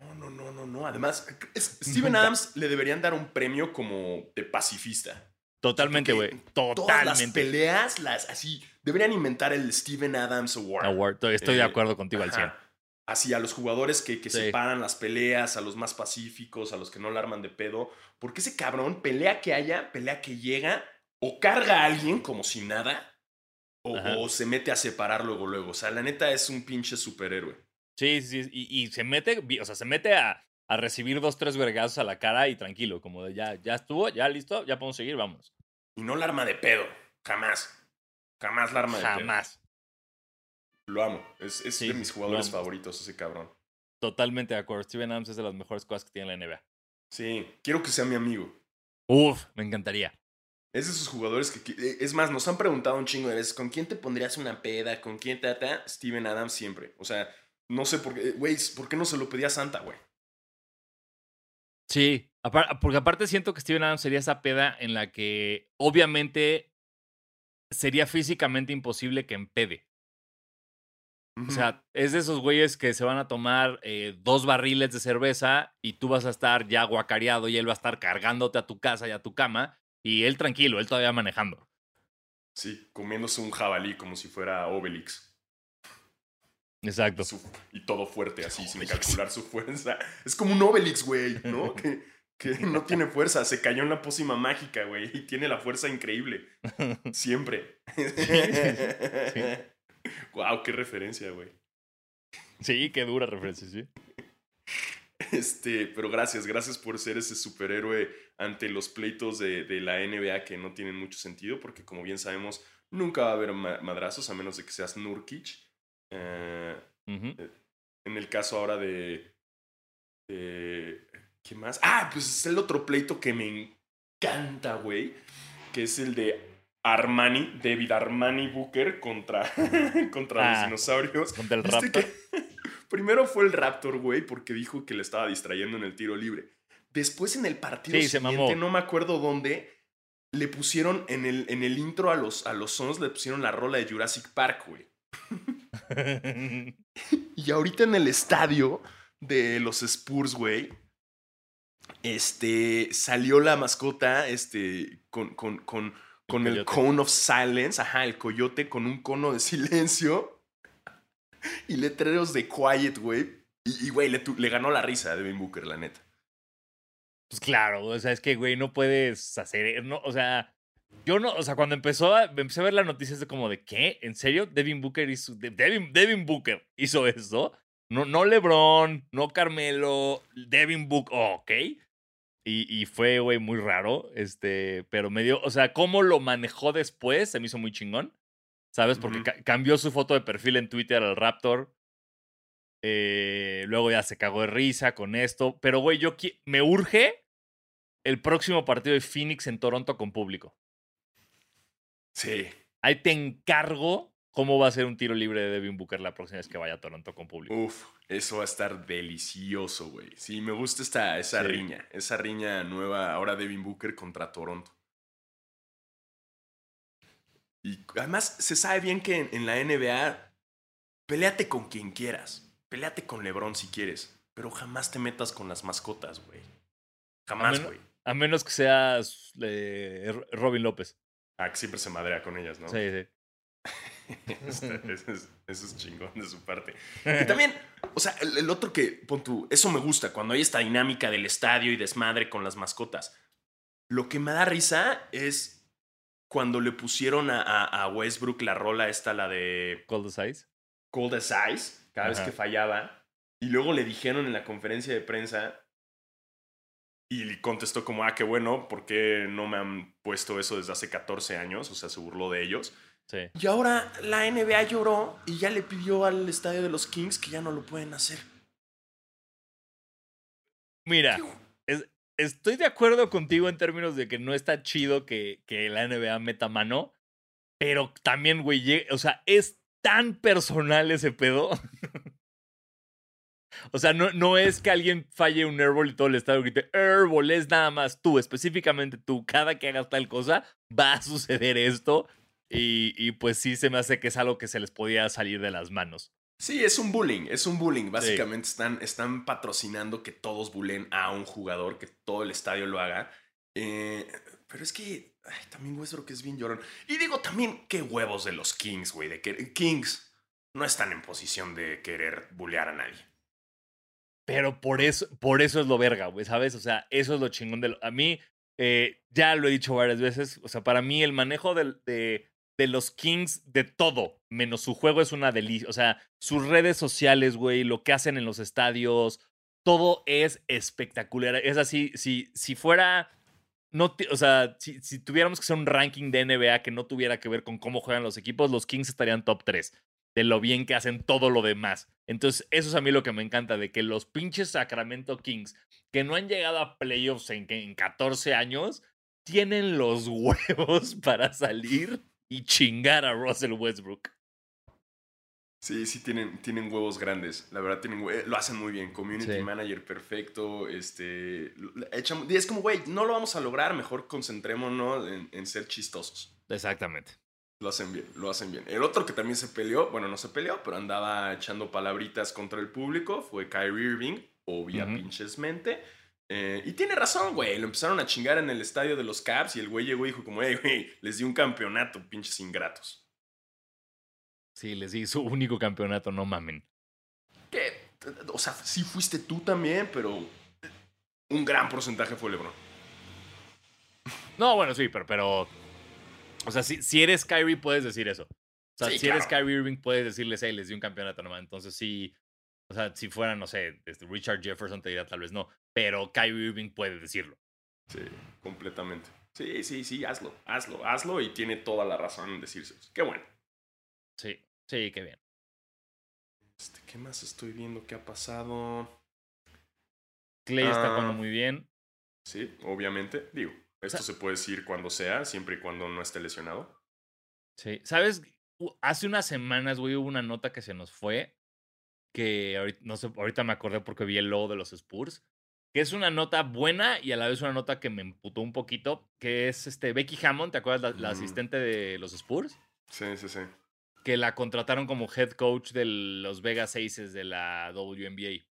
No, no, no, no, no. Además, Steven Nunca. Adams le deberían dar un premio como de pacifista. Totalmente, güey. Todas las Totalmente. peleas, las así, deberían inventar el Steven Adams Award. Award, Estoy de Eh, acuerdo contigo al 100. Ajá. Así a los jugadores que, que Sí. separan las peleas, a los más pacíficos, a los que no la arman de pedo. Porque ese cabrón, pelea que haya, pelea que llega, o carga a alguien como si nada, o, o se mete a separar luego, luego. O sea, la neta es un pinche superhéroe. Sí, sí, y, y se mete, o sea, se mete a, a recibir dos, tres vergazos a la cara y tranquilo, como de ya, ya estuvo, ya listo, ya podemos seguir, vamos. Y no la arma de pedo. Jamás. Jamás la arma de pedo. Jamás. Lo amo. Es, es Sí, de mis jugadores favoritos, ese cabrón. Totalmente de acuerdo. Steven Adams es de las mejores cosas que tiene la NBA. Sí, quiero que sea mi amigo. Uf, me encantaría. Es de esos jugadores que, eh, es más, nos han preguntado un chingo de veces, ¿con quién te pondrías una peda? ¿Con quién tata? Steven Adams siempre. O sea, no sé por qué, eh, güey, ¿por qué no se lo pedía a Santa, güey? Sí, porque aparte siento que Steven Adams sería esa peda en la que obviamente sería físicamente imposible que empede. O sea, es de esos güeyes que se van a tomar eh, dos barriles de cerveza y tú vas a estar ya guacareado y él va a estar cargándote a tu casa y a tu cama y él tranquilo, él todavía manejando. Sí, comiéndose un jabalí como si fuera Obelix. Exacto. Su- y todo fuerte así, sin calcular su fuerza. Es como un Obelix, güey, ¿no? que, que no tiene fuerza. Se cayó en la pócima mágica, güey. Y tiene la fuerza increíble. Siempre. Wow, qué referencia, güey. Sí, qué dura referencia, sí. Este, pero gracias, gracias por ser ese superhéroe ante los pleitos de, de la NBA que no tienen mucho sentido, porque como bien sabemos, nunca va a haber ma- madrazos a menos de que seas Nurkic. Eh, Ujú. en el caso ahora de, de- ¿Qué más? Ah, pues es el otro pleito que me encanta, güey. Que es el de Armani, David Armani Booker contra, contra Ah, los dinosaurios. Contra el ¿Viste Raptor. primero fue el Raptor, güey, porque dijo que le estaba distrayendo en el tiro libre. Después en el partido Sí, siguiente, no me acuerdo dónde, le pusieron en el, en el intro a los, a los Sons, le pusieron la rola de Jurassic Park, güey. Y ahorita en el estadio de los Spurs, güey, este, salió la mascota, este, con, con, con, con el, cone of silence, ajá, el coyote con un cono de silencio y letreros de quiet, güey. Y, güey, le, ganó la risa a Devin Booker, la neta. Pues claro, o sea, es que, güey, no puedes hacer, no, o sea, yo no, o sea, cuando empezó a, empecé a ver las noticias de como de, ¿qué? ¿En serio? Devin Booker hizo, de- Devin, Devin Booker hizo eso. No, no LeBron, no Carmelo, Devin Booker, oh, ok. Y, y fue, güey, muy raro, este, pero me dio, o sea, cómo lo manejó después, se me hizo muy chingón, ¿sabes? Porque ca- cambió su foto de perfil en Twitter al Raptor, eh, luego ya se cagó de risa con esto. Pero, güey, yo me urge el próximo partido de Phoenix en Toronto con público. Sí. Ahí te encargo cómo va a ser un tiro libre de Devin Booker la próxima vez que vaya a Toronto con público. Uf, eso va a estar delicioso, güey. Sí, me gusta esta, esa Sí. riña. Esa riña nueva ahora Devin Booker contra Toronto. Y además se sabe bien que en, en la NBA, peleate con quien quieras. Peleate con LeBron si quieres. Pero jamás te metas con las mascotas, güey. Jamás, güey. A menos que seas eh, Robin López. Ah, que siempre se madrea con ellas, ¿no? Sí, sí. Eso, es, eso es chingón de su parte. Que también, o sea, el, el otro que, pon tú, eso me gusta, cuando hay esta dinámica del estadio y desmadre con las mascotas. Lo que me da risa es cuando le pusieron a, a- a Westbrook la rola esta, la de Cold as Ice. Cold as Ice, cada vez Ajá. que fallaba, y luego le dijeron en la conferencia de prensa, y contestó como, ah, qué bueno, ¿por qué no me han puesto eso desde hace 14 años? O sea, se burló de ellos. Sí. Y ahora la NBA lloró y ya le pidió al estadio de los Kings que ya no lo pueden hacer. Mira, es- estoy de acuerdo contigo en términos de que no está chido que, que la NBA meta mano, pero también, güey, o sea, es tan personal ese pedo. o sea, no, no es que alguien falle un airball y todo el estadio grite, airball, es nada más tú, específicamente tú, cada que hagas tal cosa, va a suceder esto. Y, y pues sí se me hace que es algo que se les podía salir de las manos. Sí, es un bullying, es un bullying. Básicamente están, están patrocinando que todos bullen a un jugador, que todo el estadio lo haga. Eh, pero es que ay, también Westbrook es bien llorón. Y digo también, qué huevos de los Kings, güey. De que Kings no están en posición de querer bullear a nadie. Pero por eso, por eso es lo verga, güey, ¿sabes? O sea, eso es lo chingón de lo- A mí, eh, ya lo he dicho varias veces, o sea, para mí el manejo de, de los Kings, de todo, menos su juego es una delicia. O sea, sus redes sociales, güey, lo que hacen en los estadios, todo es espectacular. Es así, si, si fuera... No, o sea, si, si tuviéramos que hacer un ranking de NBA que no tuviera que ver con cómo juegan los equipos, los Kings estarían top 3 de lo bien que hacen todo lo demás. Entonces, eso es a mí lo que me encanta, de que los pinches Sacramento Kings, que no han llegado a playoffs en, en 14 años, tienen los huevos para salir y chingar a Russell Westbrook. Sí, sí, tienen, tienen huevos grandes. La verdad, tienen lo hacen muy bien. Community Sí. manager perfecto. Este, echan- es como, güey, no lo vamos a lograr. Mejor concentrémonos en, en ser chistosos. Exactamente. Lo hacen bien, lo hacen bien. El otro que también se peleó, bueno, no se peleó, pero andaba echando palabritas contra el público, fue Kyrie Irving, obvia Ujú. pinches mente. Eh, y tiene razón, güey. Lo empezaron a chingar en el estadio de los Caps y el güey llegó y dijo como, hey, güey, les di un campeonato, pinches ingratos. Sí, les di su único campeonato, no mamen. Que, o sea, sí fuiste tú también, pero un gran porcentaje fue LeBron. No, bueno, sí, pero, pero o sea, si, si eres Kyrie puedes decir eso. O sea, Sí, si eres. Kyrie Irving puedes decirles, hey, les di un campeonato nomás. Entonces sí, o sea, si fuera, no sé, este, Richard Jefferson te diría tal vez no, pero Kyrie Irving puede decirlo. Sí, completamente. Sí, sí, sí, hazlo, hazlo, hazlo y tiene toda la razón en decirse. Qué bueno. Sí, sí, qué bien. Este, ¿Qué más estoy viendo que ha pasado? Clay está Ah. jugando muy bien. Sí, obviamente. Digo, esto se puede decir cuando sea, siempre y cuando no esté lesionado. Sí, ¿sabes? Hace unas semanas, güey, hubo una nota que se nos fue, que ahorita, no sé, ahorita me acordé porque vi el logo de los Spurs, que es una nota buena y a la vez una nota que me emputó un poquito, que es este Becky Hammond, ¿te acuerdas? La, la Mm. asistente de los Spurs, Sí, sí, sí. que la contrataron como head coach de los Vegas Aces de la WNBA.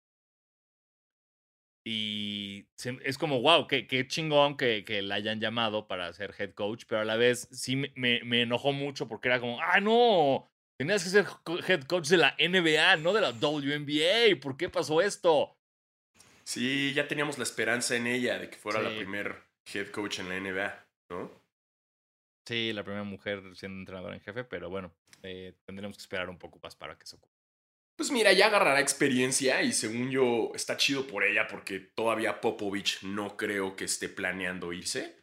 Y es como, wow, qué, qué chingón que, que la hayan llamado para ser head coach, pero a la vez sí me, me- me enojó mucho porque era como, ah, no, tenías que ser head coach de la NBA, no de la WNBA, ¿por qué pasó esto? Sí, ya teníamos la esperanza en ella de que fuera la primer head coach en la NBA, ¿no? Sí, la primera mujer siendo entrenadora en jefe, pero bueno, eh, tendremos que esperar un poco más para que se ocurra. Pues mira, ya agarrará experiencia y según yo está chido por ella porque todavía Popovich no creo que esté planeando irse.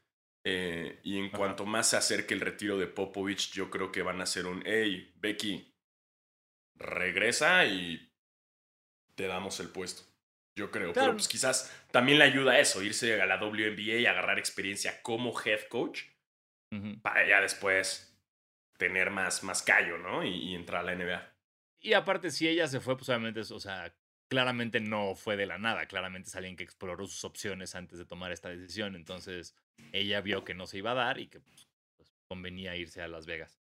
Eh, y en Ajá. cuanto más se acerque el retiro de Popovich, yo creo que van a hacer un, hey, Becky, regresa y te damos el puesto. Yo creo. Claro. Pero pues quizás también le ayuda a eso, irse a la WNBA y agarrar experiencia como head coach para ya después tener más, más callo, ¿no? Y, y entrar a la NBA. Y aparte, si ella se fue, pues obviamente, es- o sea, claramente no fue de la nada. Claramente es alguien que exploró sus opciones antes de tomar esta decisión. Entonces, ella vio que no se iba a dar y que pues, pues, convenía irse a Las Vegas.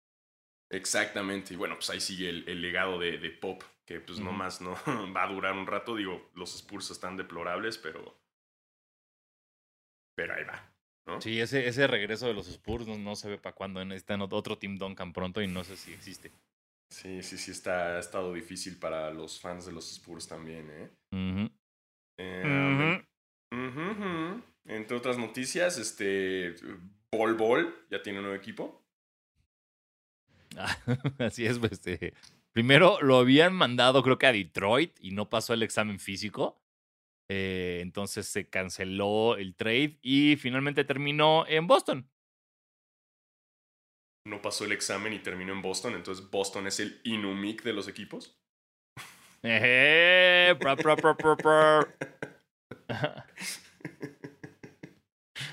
Exactamente. Y bueno, pues ahí sigue el, el legado de, de Pop, que pues Ujú. nomás no va a durar un rato. Digo, los Spurs están deplorables, pero. Pero ahí va. ¿no? Sí, ese, ese regreso de los Spurs no, no se ve para cuándo. Necesitan ot- otro Team Duncan pronto y no sé si existe. Sí, sí, sí, está, ha estado difícil para los fans de los Spurs también, ¿eh? Eh. Entre otras noticias, este. Bol Bol ya tiene un nuevo equipo. Ah, Así es, pues, este, Primero lo habían mandado, creo que a Detroit, y no pasó el examen físico. Eh, entonces se canceló el trade y finalmente terminó en Boston. No pasó el examen y terminó en Boston, entonces Boston es el Inumic de los equipos.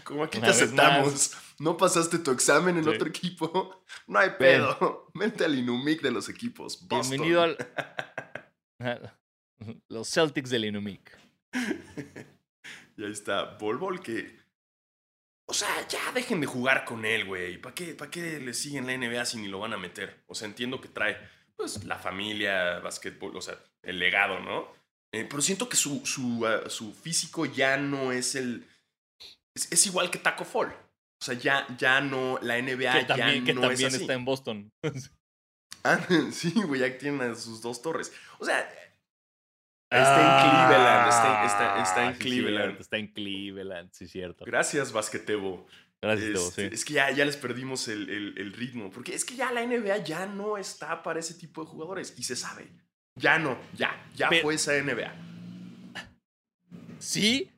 Como aquí Una te aceptamos. No pasaste tu examen en Sí. otro equipo. No hay pedo. Vente al Inumic de los equipos. Boston. Bienvenido al. Los Celtics del Inumic. Y ahí está. Bol Bol que. O sea, ya dejen de jugar con él, güey. ¿Para qué, ¿Para qué le siguen la NBA si ni lo van a meter? O sea, entiendo que trae, pues, la familia, básquetbol, o sea, el legado, ¿no? Eh, pero siento que su, su, ah, su físico ya no es el. Es, es igual que Taco Fall. O sea, ya, ya no. La NBA que también, ya que no también es así. está en Boston. Ah, sí, güey, ya tienen sus dos torres. O sea, está en Cleveland. Está, está- está en Ah, sí, Cleveland. cierto, está en Cleveland, sí, cierto. Gracias, Basquetebo. Gracias, Este, sí. Es que ya, ya les perdimos el, el- el ritmo. Porque es que ya la NBA ya no está para ese tipo de jugadores. Y se sabe. Ya no, ya. Ya Pero- fue esa NBA. Sí,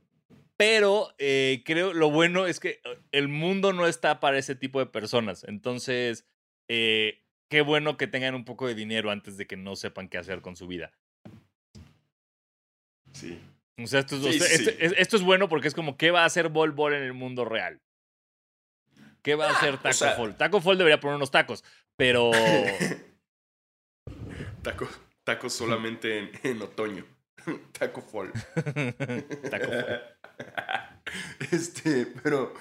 pero eh, creo lo bueno es que eh, el mundo no está para ese tipo de personas. Entonces, eh, qué bueno que tengan un poco de dinero antes de que no sepan qué hacer con su vida. Sí. O sea, esto es, Sí, o sea, sí, esto, es- esto es bueno porque es como, ¿qué va a hacer Bol Bol en el mundo real? ¿Qué va a hacer Taco Ah, sea- Fall? Taco Fall debería poner unos tacos, pero... Taco, taco solamente en, en otoño. Taco Fall. Taco Fall. Este, pero,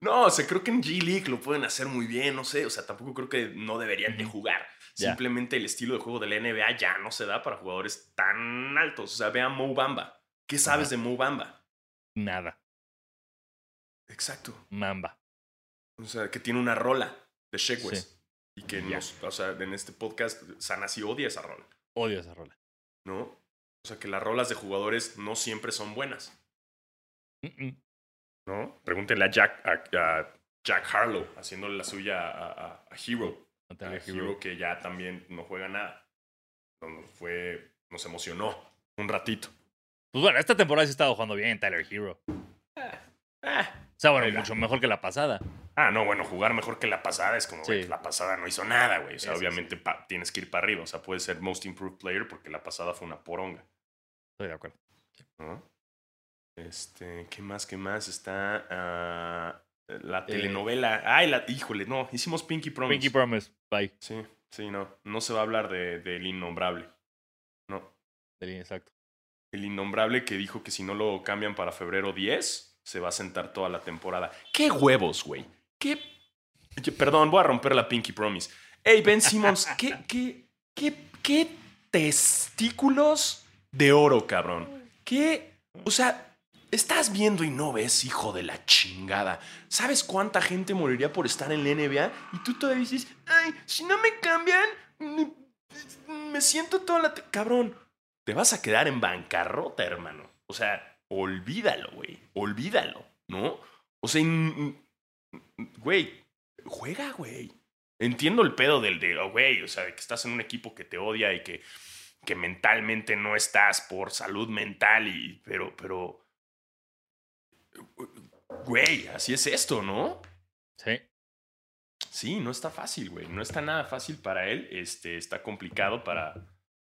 No, o sea, creo que en G-League lo pueden hacer muy bien, no sé. O sea, tampoco creo que no deberían de jugar. Simplemente el estilo de juego de la NBA ya no se da para jugadores tan altos. O sea, vean Mo Bamba. ¿Qué sabes Ajá. de Mo Bamba? Nada. Exacto. Mamba. O sea, que tiene una rola de Shakewes. Sí. Y que nos, o sea, en este podcast, Sanasi odia esa rola, Odio esa rola. ¿no? O sea, que las rolas de jugadores no siempre son buenas, Mm, mm. ¿no? Pregúntenle a Jack, a, a Jack Harlow haciéndole la suya a, a- a Hero. No A tengo Hero. Hero. que ya también no juega nada. No, no, fue, nos emocionó un ratito. Pues bueno, esta temporada sí ha estado jugando bien Tyler Hero. Ah, O sea, bueno, mucho mejor que la pasada. Ah, no, bueno, jugar mejor que la pasada es como, güey, Sí. la pasada no hizo nada, güey. O sea, obviamente tienes que ir para arriba. O sea, puede ser Most Improved Player porque la pasada fue una poronga. Estoy de acuerdo. ¿no? Este, ¿qué más? ¿Qué más? Está ah, la telenovela. Ay, la, híjole, no, hicimos Pinky Promise. Pinky Promise. Bye. Sí, sí, no. No se va a hablar de- del innombrable. No. Del- Exacto. El innombrable que dijo que si no lo cambian para febrero 10, se va a sentar toda la temporada. ¡Qué huevos, güey! ¿Qué? Perdón, voy a romper la Pinky Promise. Hey, Ben Simmons, ¿qué, qué, qué, qué testículos de oro, cabrón? ¿Qué? O sea, estás viendo y no ves, hijo de la chingada. ¿Sabes cuánta gente moriría por estar en la NBA? Y tú todavía dices, ay, si no me cambian, me, siento toda la... te-". Cabrón, te vas a quedar en bancarrota, hermano. O sea, olvídalo, güey. Olvídalo, ¿no? O sea, güey, juega, güey. Entiendo el pedo del de, oh, güey, o sea, de que estás en un equipo que te odia y que, que mentalmente no estás por salud mental y, pero, pero, güey, así es esto, ¿no? Sí. Sí, no está fácil, güey. No está nada fácil para él. Este, está complicado para,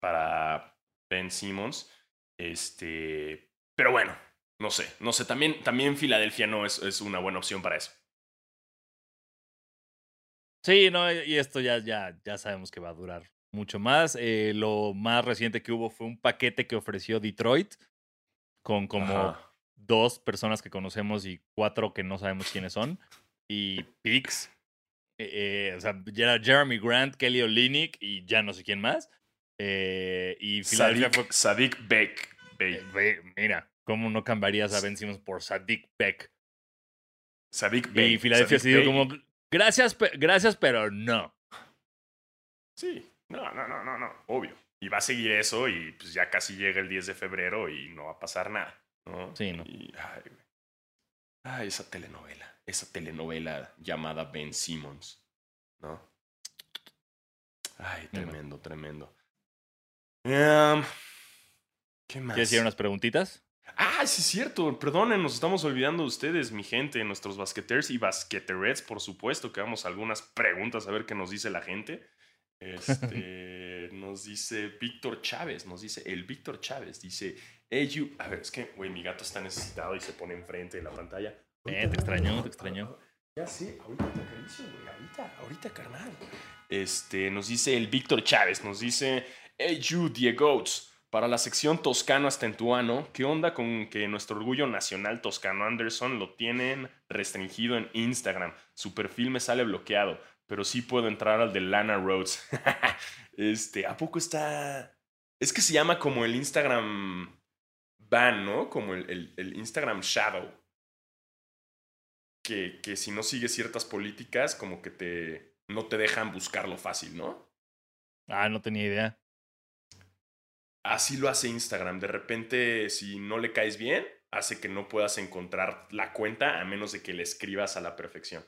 para Ben Simmons. Este, pero bueno, no sé, no sé. También, también Filadelfia no es, es una buena opción para eso. Sí, no, y esto ya, ya, ya sabemos que va a durar mucho más. Eh, lo más reciente que hubo fue un paquete que ofreció Detroit con como Ajá. Dos personas que conocemos y cuatro que no sabemos quiénes son. Y picks. Eh, eh, o sea, ya era Jeremy Grant, Kelly Olynyk y ya no sé quién más. Eh, y Filadelfia fue. Sadik, Sadik Beck. Eh, mira, ¿cómo no cambiarías a Ben Simmons por Sadik Beck? Sadik Bey. Y Filadelfia Sadik se dio como. Gracias, pe- gracias, pero no. Sí, no, no, no, no, no, obvio. Y va a seguir eso y pues ya casi llega el 10 de febrero y no va a pasar nada, ¿no? Sí, no. Y, ay, esa telenovela, esa telenovela llamada Ben Simmons, ¿no? Ay, tremendo, tremendo. Em, ¿Qué más? ¿Quieres ir unas preguntitas? Ah, sí es cierto. Perdonen, nos estamos olvidando de ustedes, mi gente, nuestros basqueters y basqueterets, por supuesto, que hagamos algunas preguntas a ver qué nos dice la gente. Este, nos dice Víctor Chávez, nos dice el Víctor Chávez, dice, hey, you. A ver, es que, güey, mi gato está necesitado y se pone enfrente de la pantalla. Eh, te extrañó, te extrañó. Ya sé, ahorita te acaricio, güey, ahorita, ahorita, carnal. Este, nos dice el Víctor Chávez, nos dice, hey, you. Para la sección Toscano hasta en ¿qué onda con que nuestro orgullo nacional Toscano Anderson lo tienen restringido en Instagram? Su perfil me sale bloqueado, pero sí puedo entrar al de Lana Rhodes. este, ¿a poco está...? Es que se llama como el Instagram ban, ¿no? Como el, el- el Instagram Shadow. Que, que si no sigues ciertas políticas, como que te no te dejan buscarlo fácil, ¿no? Ah, no tenía idea. Así lo hace Instagram. De repente, si no le caes bien, hace que no puedas encontrar la cuenta a menos de que le escribas a la perfección.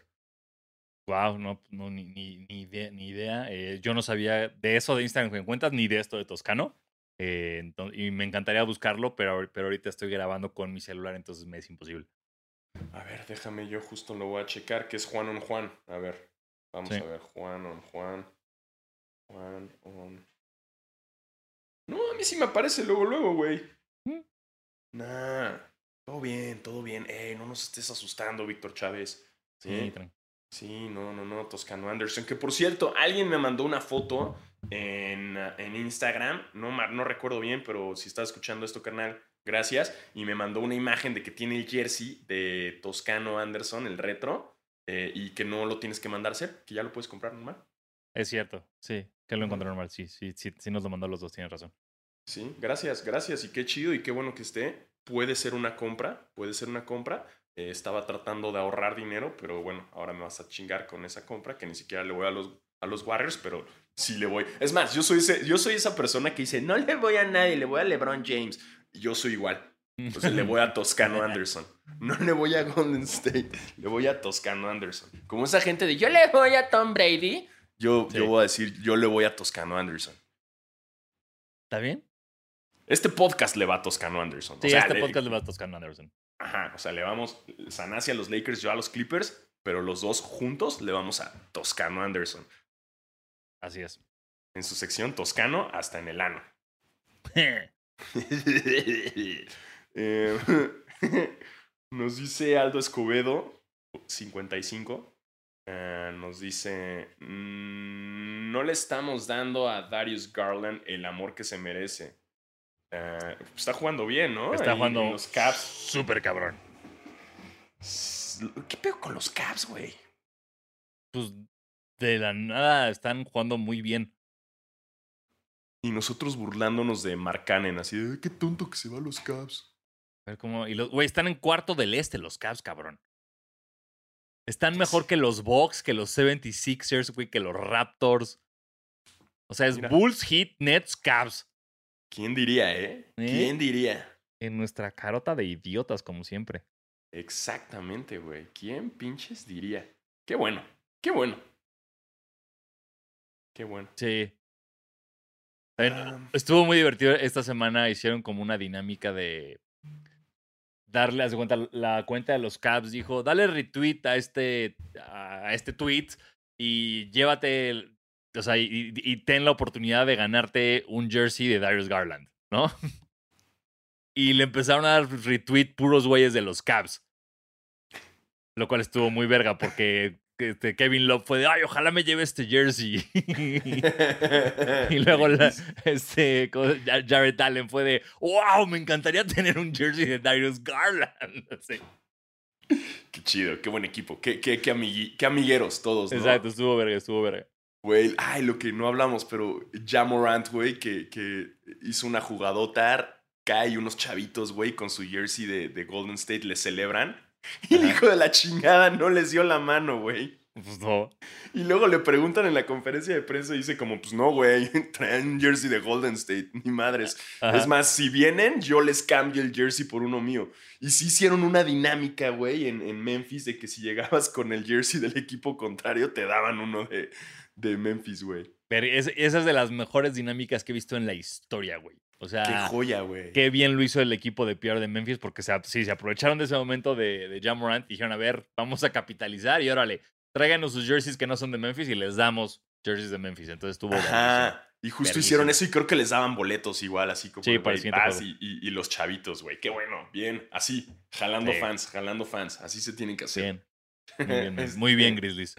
Wow, no, no ni, ni, ni idea. Ni idea. Eh, yo no sabía de eso de Instagram que encuentras ni de esto de Toscano. Eh, y me encantaría buscarlo, pero, pero ahorita estoy grabando con mi celular, entonces me es imposible. A ver, déjame, yo justo lo voy a checar, que es Juan on Juan. A ver, vamos Sí. a ver, Juan on Juan. Juan on. No, a mí sí me aparece luego, luego, güey. Mm. Nah, todo bien, todo bien. Ey, no nos estés asustando, Víctor Chávez. Sí, Sí, tran- sí, no, no, no, Toscano Anderson. Que por cierto, alguien me mandó una foto en, en Instagram. No, no recuerdo bien, pero si estás escuchando esto, carnal, gracias. Y me mandó una imagen de que tiene el jersey de Toscano Anderson, el retro. eh, y que no lo tienes que mandar a hacer, que ya lo puedes comprar normal. Es cierto, sí, que lo encontré normal, sí, sí, sí, sí nos lo mandó los dos, tienes razón. Sí, gracias, gracias. Y qué chido y qué bueno que esté. Puede ser una compra, puede ser una compra. Eh, estaba tratando de ahorrar dinero, pero bueno, ahora me vas a chingar con esa compra que ni siquiera le voy a los, a los Warriors, pero sí le voy. Es más, yo soy, ese, yo soy esa persona que dice, no le voy a nadie, le voy a LeBron James. Yo soy igual. Entonces le voy a Toscano Anderson. No le voy a Golden State, le voy a Toscano Anderson. Como esa gente de yo le voy a Tom Brady, yo, Sí. yo voy a decir yo le voy a Toscano Anderson. ¿Está bien? Este podcast le va a Toscano Anderson. Sí, o sea, este le- podcast le va a Toscano Anderson. Ajá, o sea, le vamos Sanasi a los Lakers, yo a los Clippers, pero los dos juntos le vamos a Toscano Anderson. Así es. En su sección Toscano hasta en el ano. Eh, nos dice Aldo Escobedo, 55. eh, nos dice: "Mm, No le estamos dando a Darius Garland el amor que se merece. Eh, está jugando bien, ¿no? Está jugando en los Caps. súper cabrón. ¿Qué pedo con los Caps, güey? Pues de la nada están jugando muy bien. Y nosotros burlándonos de Mark Cannon, así de qué tonto que se va a los Caps. A ver cómo. Y los, güey, están en cuarto del este los Cavs, cabrón. Están mejor que los Bucks, que los 76ers, güey, que los Raptors. O sea, es Mira. Bulls, Heat, Nets, Cavs. ¿Quién diría, eh? ¿Eh? ¿Quién diría? En nuestra carota de idiotas, como siempre. Exactamente, güey. ¿Quién pinches diría? Qué bueno, qué bueno. Qué bueno. Sí. Estuvo muy divertido esta semana. Hicieron como una dinámica de darle, haz cuenta, la cuenta de los Cavs dijo, dale retweet a este, a este tweet y llévate, el- o sea, y, y- ten la oportunidad de ganarte un jersey de Darius Garland, ¿no? Y le empezaron a dar retweet puros güeyes de los Cavs. Lo cual estuvo muy verga porque este, Kevin Love fue de, ay, ojalá me lleve este jersey. Y luego la- este, Jared Allen fue de, wow, me encantaría tener un jersey de Darius Garland. Sí, Qué chido, qué buen equipo. Qué, qué, qué, amigui- qué amigueros todos, ¿no? Exacto, estuvo verga, estuvo verga. Güey, ay, lo que no hablamos, pero Jamorant, güey, que, que hizo una jugadota, cae unos chavitos, güey, con su jersey de, de Golden State, le celebran. Y el hijo de la chingada no les dio la mano, güey. Pues no. Y luego le preguntan en la conferencia de prensa y dice como, pues no, güey, traen un jersey de Golden State, ni madres. Ajá. Es más, si vienen, yo les cambio el jersey por uno mío. Y sí hicieron una dinámica, güey, en, en Memphis de que si llegabas con el jersey del equipo contrario, te daban uno de, de Memphis, güey. Pero es- esa es de las mejores dinámicas que he visto en la historia, güey. O sea, Qué joya, güey. qué bien lo hizo el equipo de PR de Memphis porque se, sí, se aprovecharon de ese momento de, de Morant y dijeron, a ver, vamos a capitalizar y órale, tráiganos sus jerseys que no son de Memphis y les damos jerseys de Memphis. Entonces estuvo. Ajá. Y justo Verguísimo. hicieron eso y creo que les daban boletos igual, así como Sí, güey, y, y- y los chavitos, güey. Qué bueno, bien, así, jalando Sí. fans, jalando fans. Así se tienen que hacer. Bien. Muy bien, Este, muy bien, Grizzlies.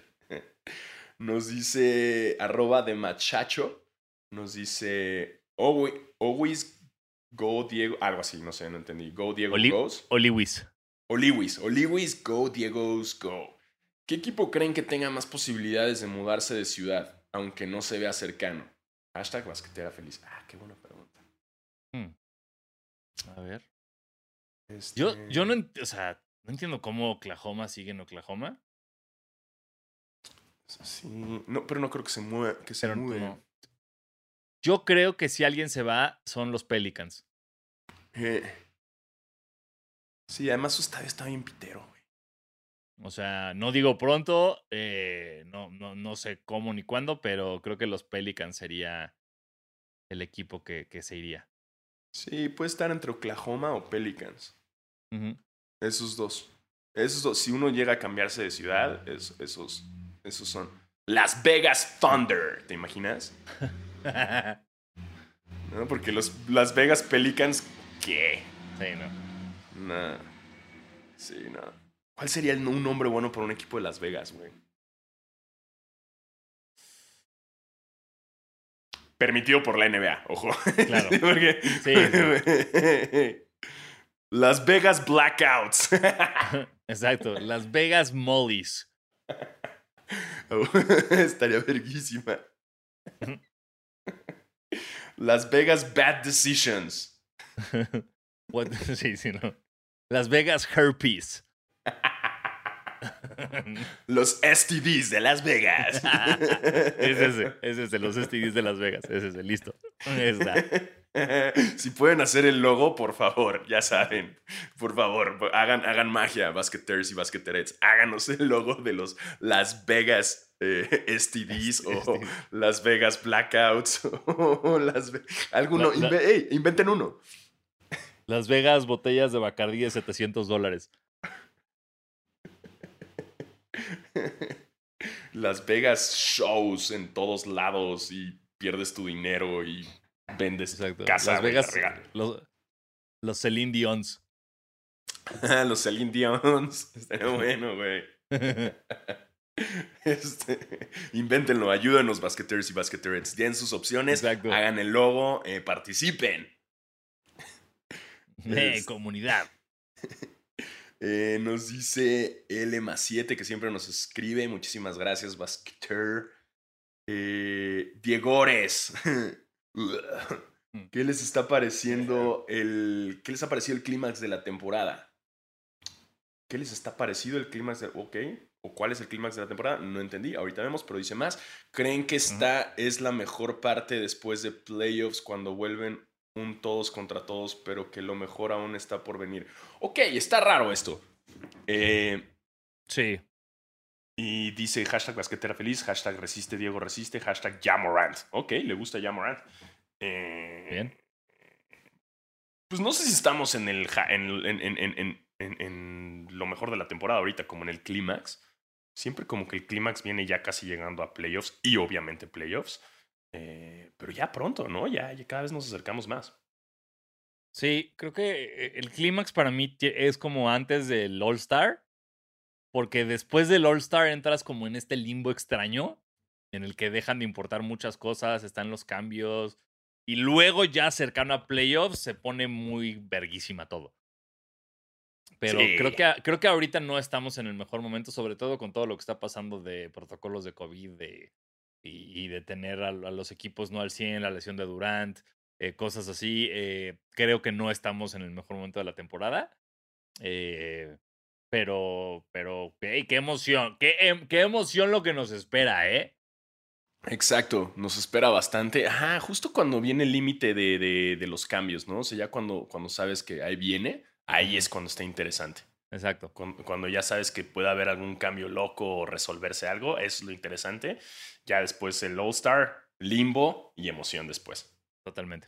Nos dice arroba de machacho. Nos dice always, always go Diego. Algo así, no sé, no entendí. Go Diego Oli- goes. O Lewis. Oliwis. Oliwis go Diego's go. ¿Qué equipo creen que tenga más posibilidades de mudarse de ciudad, aunque no se vea cercano? Hashtag basquetera feliz. Ah, qué buena pregunta. A ver. Este, Yo, yo no, ent- o sea, no entiendo cómo Oklahoma sigue en Oklahoma. Sí, no, pero no creo que se mueva, que se Pero mude. no. Yo creo que si alguien se va, son los Pelicans. Eh, Sí, además su estadio está bien pitero, güey. O sea, no digo pronto, eh, no, no, no sé cómo ni cuándo, pero creo que los Pelicans sería el equipo que, que se iría. Sí, puede estar entre Oklahoma o Pelicans. Esos dos. Esos dos. Si uno llega a cambiarse de ciudad, es- esos, esos son. Las Vegas Thunder, ¿te imaginas? ¿No? Porque los Las Vegas Pelicans, ¿qué? sí, no. Nah. Sí, no. ¿Cuál sería el- un nombre bueno para un equipo de Las Vegas, güey? Permitido por la NBA, ojo. Claro. Sí, Las Vegas Blackouts. Exacto. Las Vegas Mollies. Estaría verguísima. Las Vegas Bad Decisions. What- sí, sí, no. Las Vegas Herpes. Los STDs de Las Vegas. es ese, es ese, los STDs de Las Vegas. Es ese, listo. Está. Si pueden hacer el logo, por favor, ya saben. Por favor, hagan, hagan magia, basqueteers y basqueterets. Háganos el logo de los Las Vegas eh, STDs o Las Vegas Blackouts o Las Ve- alguno. La- la- inve- ey, inventen uno. Las Vegas botellas de Bacardí de 700 dólares. Las Vegas shows en todos lados y pierdes tu dinero y vendes Exacto. casa. Las Vegas, los, los Celine Dions. Los Celine Dions. Estaría bueno, güey. Este, invéntenlo, ayúdenos, basqueteers y basqueterets. Den sus opciones, Exacto. hagan el logo, eh, participen. Eh, Es- comunidad. Eh, nos dice L7 que siempre nos escribe. Muchísimas gracias, Basqueter. Eh, Diegores. ¿Qué les está pareciendo el. ¿Qué les ha parecido el clímax de la temporada? ¿Qué les está parecido el clímax de. Ok. ¿O cuál es el clímax de la temporada? No entendí. Ahorita vemos, pero dice más. ¿Creen que esta es la mejor parte después de playoffs cuando vuelven un todos contra todos, pero que lo mejor aún está por venir? Ok, está raro esto. Eh, Sí. Y dice hashtag basquetera feliz, hashtag resiste Diego resiste, hashtag Jamorant. Ok, le gusta Jamorant. Eh, Bien. Pues no sé si estamos en el en, en- en- en- en- en- en lo mejor de la temporada ahorita, como en el clímax. Siempre como que el clímax viene ya casi llegando a playoffs y obviamente playoffs. Eh, pero ya pronto, ¿no? Ya, ya cada vez nos acercamos más. Sí, creo que eh, el clímax para mí es como antes del All Star, porque después del All Star entras como en este limbo extraño en el que dejan de importar muchas cosas, están los cambios, y luego ya cercano a playoffs se pone muy verguísima todo. Pero Sí. creo, que, creo que ahorita no estamos en el mejor momento, sobre todo con todo lo que está pasando de protocolos de COVID de, y, y de tener a, a los equipos no al 100, la lesión de Durant, eh, cosas así. eh, creo que no estamos en el mejor momento de la temporada. Eh, pero, pero, hey, qué emoción, qué, em- qué emoción lo que nos espera, ¿eh? Exacto, nos espera bastante. Ajá, justo cuando viene el límite de, de- de los cambios, ¿no? O sea, ya cuando, cuando sabes que ahí viene, ahí es cuando está interesante. Exacto. Cuando, cuando ya sabes que puede haber algún cambio loco o resolverse algo, eso es lo interesante. Ya después el All-Star, limbo y emoción después. Totalmente.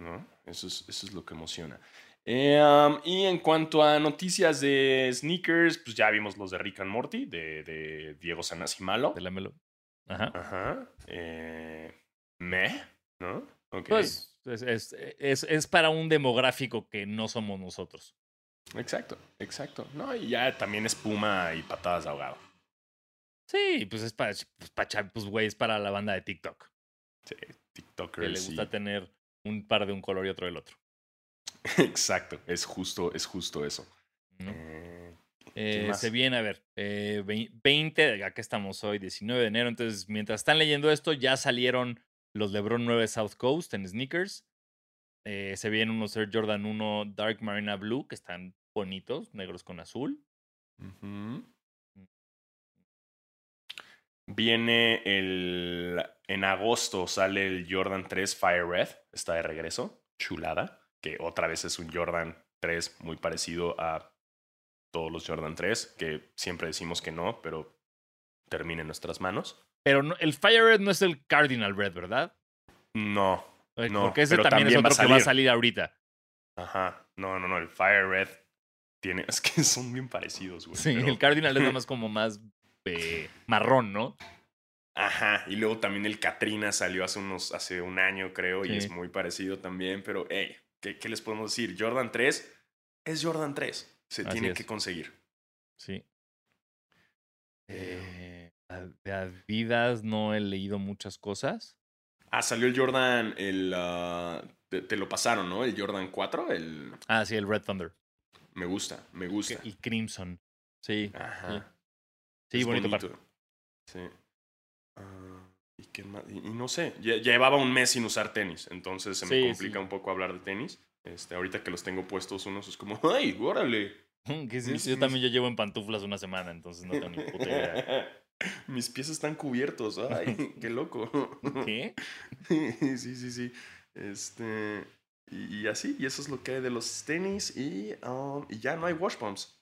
¿no? Eso, es, eso es lo que emociona. Eh, um, y en cuanto a noticias de sneakers, pues ya vimos los de Rick and Morty, de, de Diego Sanasimalo. De la melo. Ajá. Ajá. Eh, me, ¿no? Ok. Pues es, es, es, es para un demográfico que no somos nosotros. Exacto, exacto. No, y ya también espuma y patadas de ahogado. Sí, pues es para, pues, pues, güey, es para la banda de TikTok. Sí, Que le TikTokers. gusta tener un par de un color y otro del otro. Exacto, es justo, es justo eso. ¿no? Eh, Eh, se viene, a ver, eh, vei- 20, acá estamos hoy, 19 de enero. Entonces, mientras están leyendo esto, ya salieron los LeBron 9 South Coast en sneakers. Eh, se vienen unos Air Jordan 1 Dark Marina Blue, que están bonitos, negros con azul. ujú. Viene el. En agosto sale el Jordan 3 Fire Red. Está de regreso. Chulada. Que otra vez es un Jordan 3 muy parecido a todos los Jordan 3. Que siempre decimos que no, pero termina en nuestras manos. Pero no- el Fire Red no es el Cardinal Red, ¿verdad? No. Eh, No, Porque ese también, también va es otro que va a salir. ahorita. Ajá. No, no, no. El Fire Red tiene. Es que son bien parecidos, güey. Sí, pero- el Cardinal es más como más eh, marrón, ¿no? Ajá, y luego también el Katrina salió hace unos, hace un año, creo, y es muy parecido también, pero hey, ¿qué, qué les podemos decir? Jordan 3 es Jordan 3. Se Así tiene es. que conseguir. Sí. Eh, a- de Adidas no he leído muchas cosas. Ah, salió el Jordan, el ah, te, te lo pasaron, ¿no? El Jordan 4, el Ah, sí, el Red Thunder. me gusta, me gusta. El Crimson. Sí. Ajá. Sí, bonito, par. Sí. Ah, ¿y, qué más? Y, y no sé, lle- llevaba un mes sin usar tenis, entonces se me Sí, complica sí. un poco hablar de tenis. Este, ahorita que los tengo puestos unos es como, ¡ay, órale! ¿Qué es Mis- eso? Yo también yo llevo en pantuflas una semana, entonces no tengo ni puta idea. Mis pies están cubiertos, ¡ay, qué loco! ¿Qué? sí, sí, sí. Este, y, y así, y eso es lo que hay de los tenis y, um, y ya no hay wash pumps.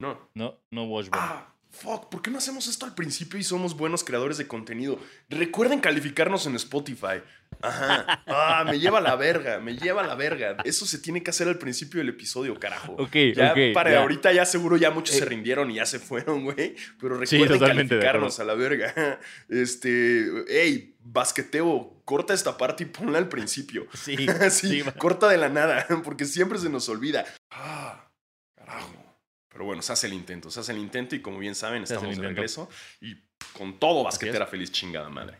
No. No, no wash bomb. Ah, fuck, ¿por qué no hacemos esto al principio y somos buenos creadores de contenido? Recuerden calificarnos en Spotify. Ajá. Ah, me lleva a la verga, me lleva a la verga. Eso se tiene que hacer al principio del episodio, carajo. Ok, Ya para ya. ahorita ya seguro ya muchos se Eh. rindieron y ya se fueron, güey. Pero recuerden calificarnos a la verga. Este, hey, basqueteo, corta esta parte y ponla al principio. Sí, sí, corta de la nada, porque siempre se nos olvida. Ah, carajo. Pero bueno, se hace el intento, se hace el intento y como bien saben, Se estamos de regreso y con todo basquetera feliz chingada madre.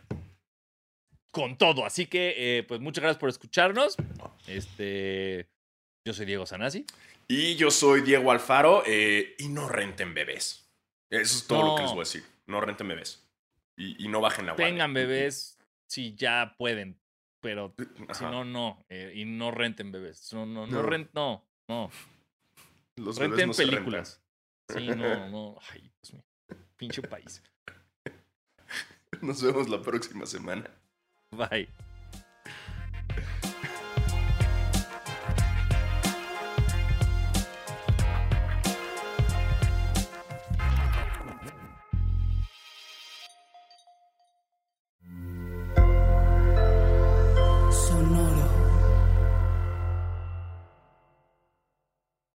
con todo. Así que, eh, pues muchas gracias por escucharnos. Este, yo soy Diego Sanasi. Y yo soy Diego Alfaro eh, y no renten bebés. Eso es todo lo que No. les voy a decir. No renten bebés. Y, y no bajen la guardia. Tengan bebés si ya pueden, pero si Ajá. no, no. eh, y no renten bebés. No, no, no, No. rent, no, no. Los Renten no películas. Sí, no, no. Ay, Dios mío. Pinche país. Nos vemos la próxima semana. Bye.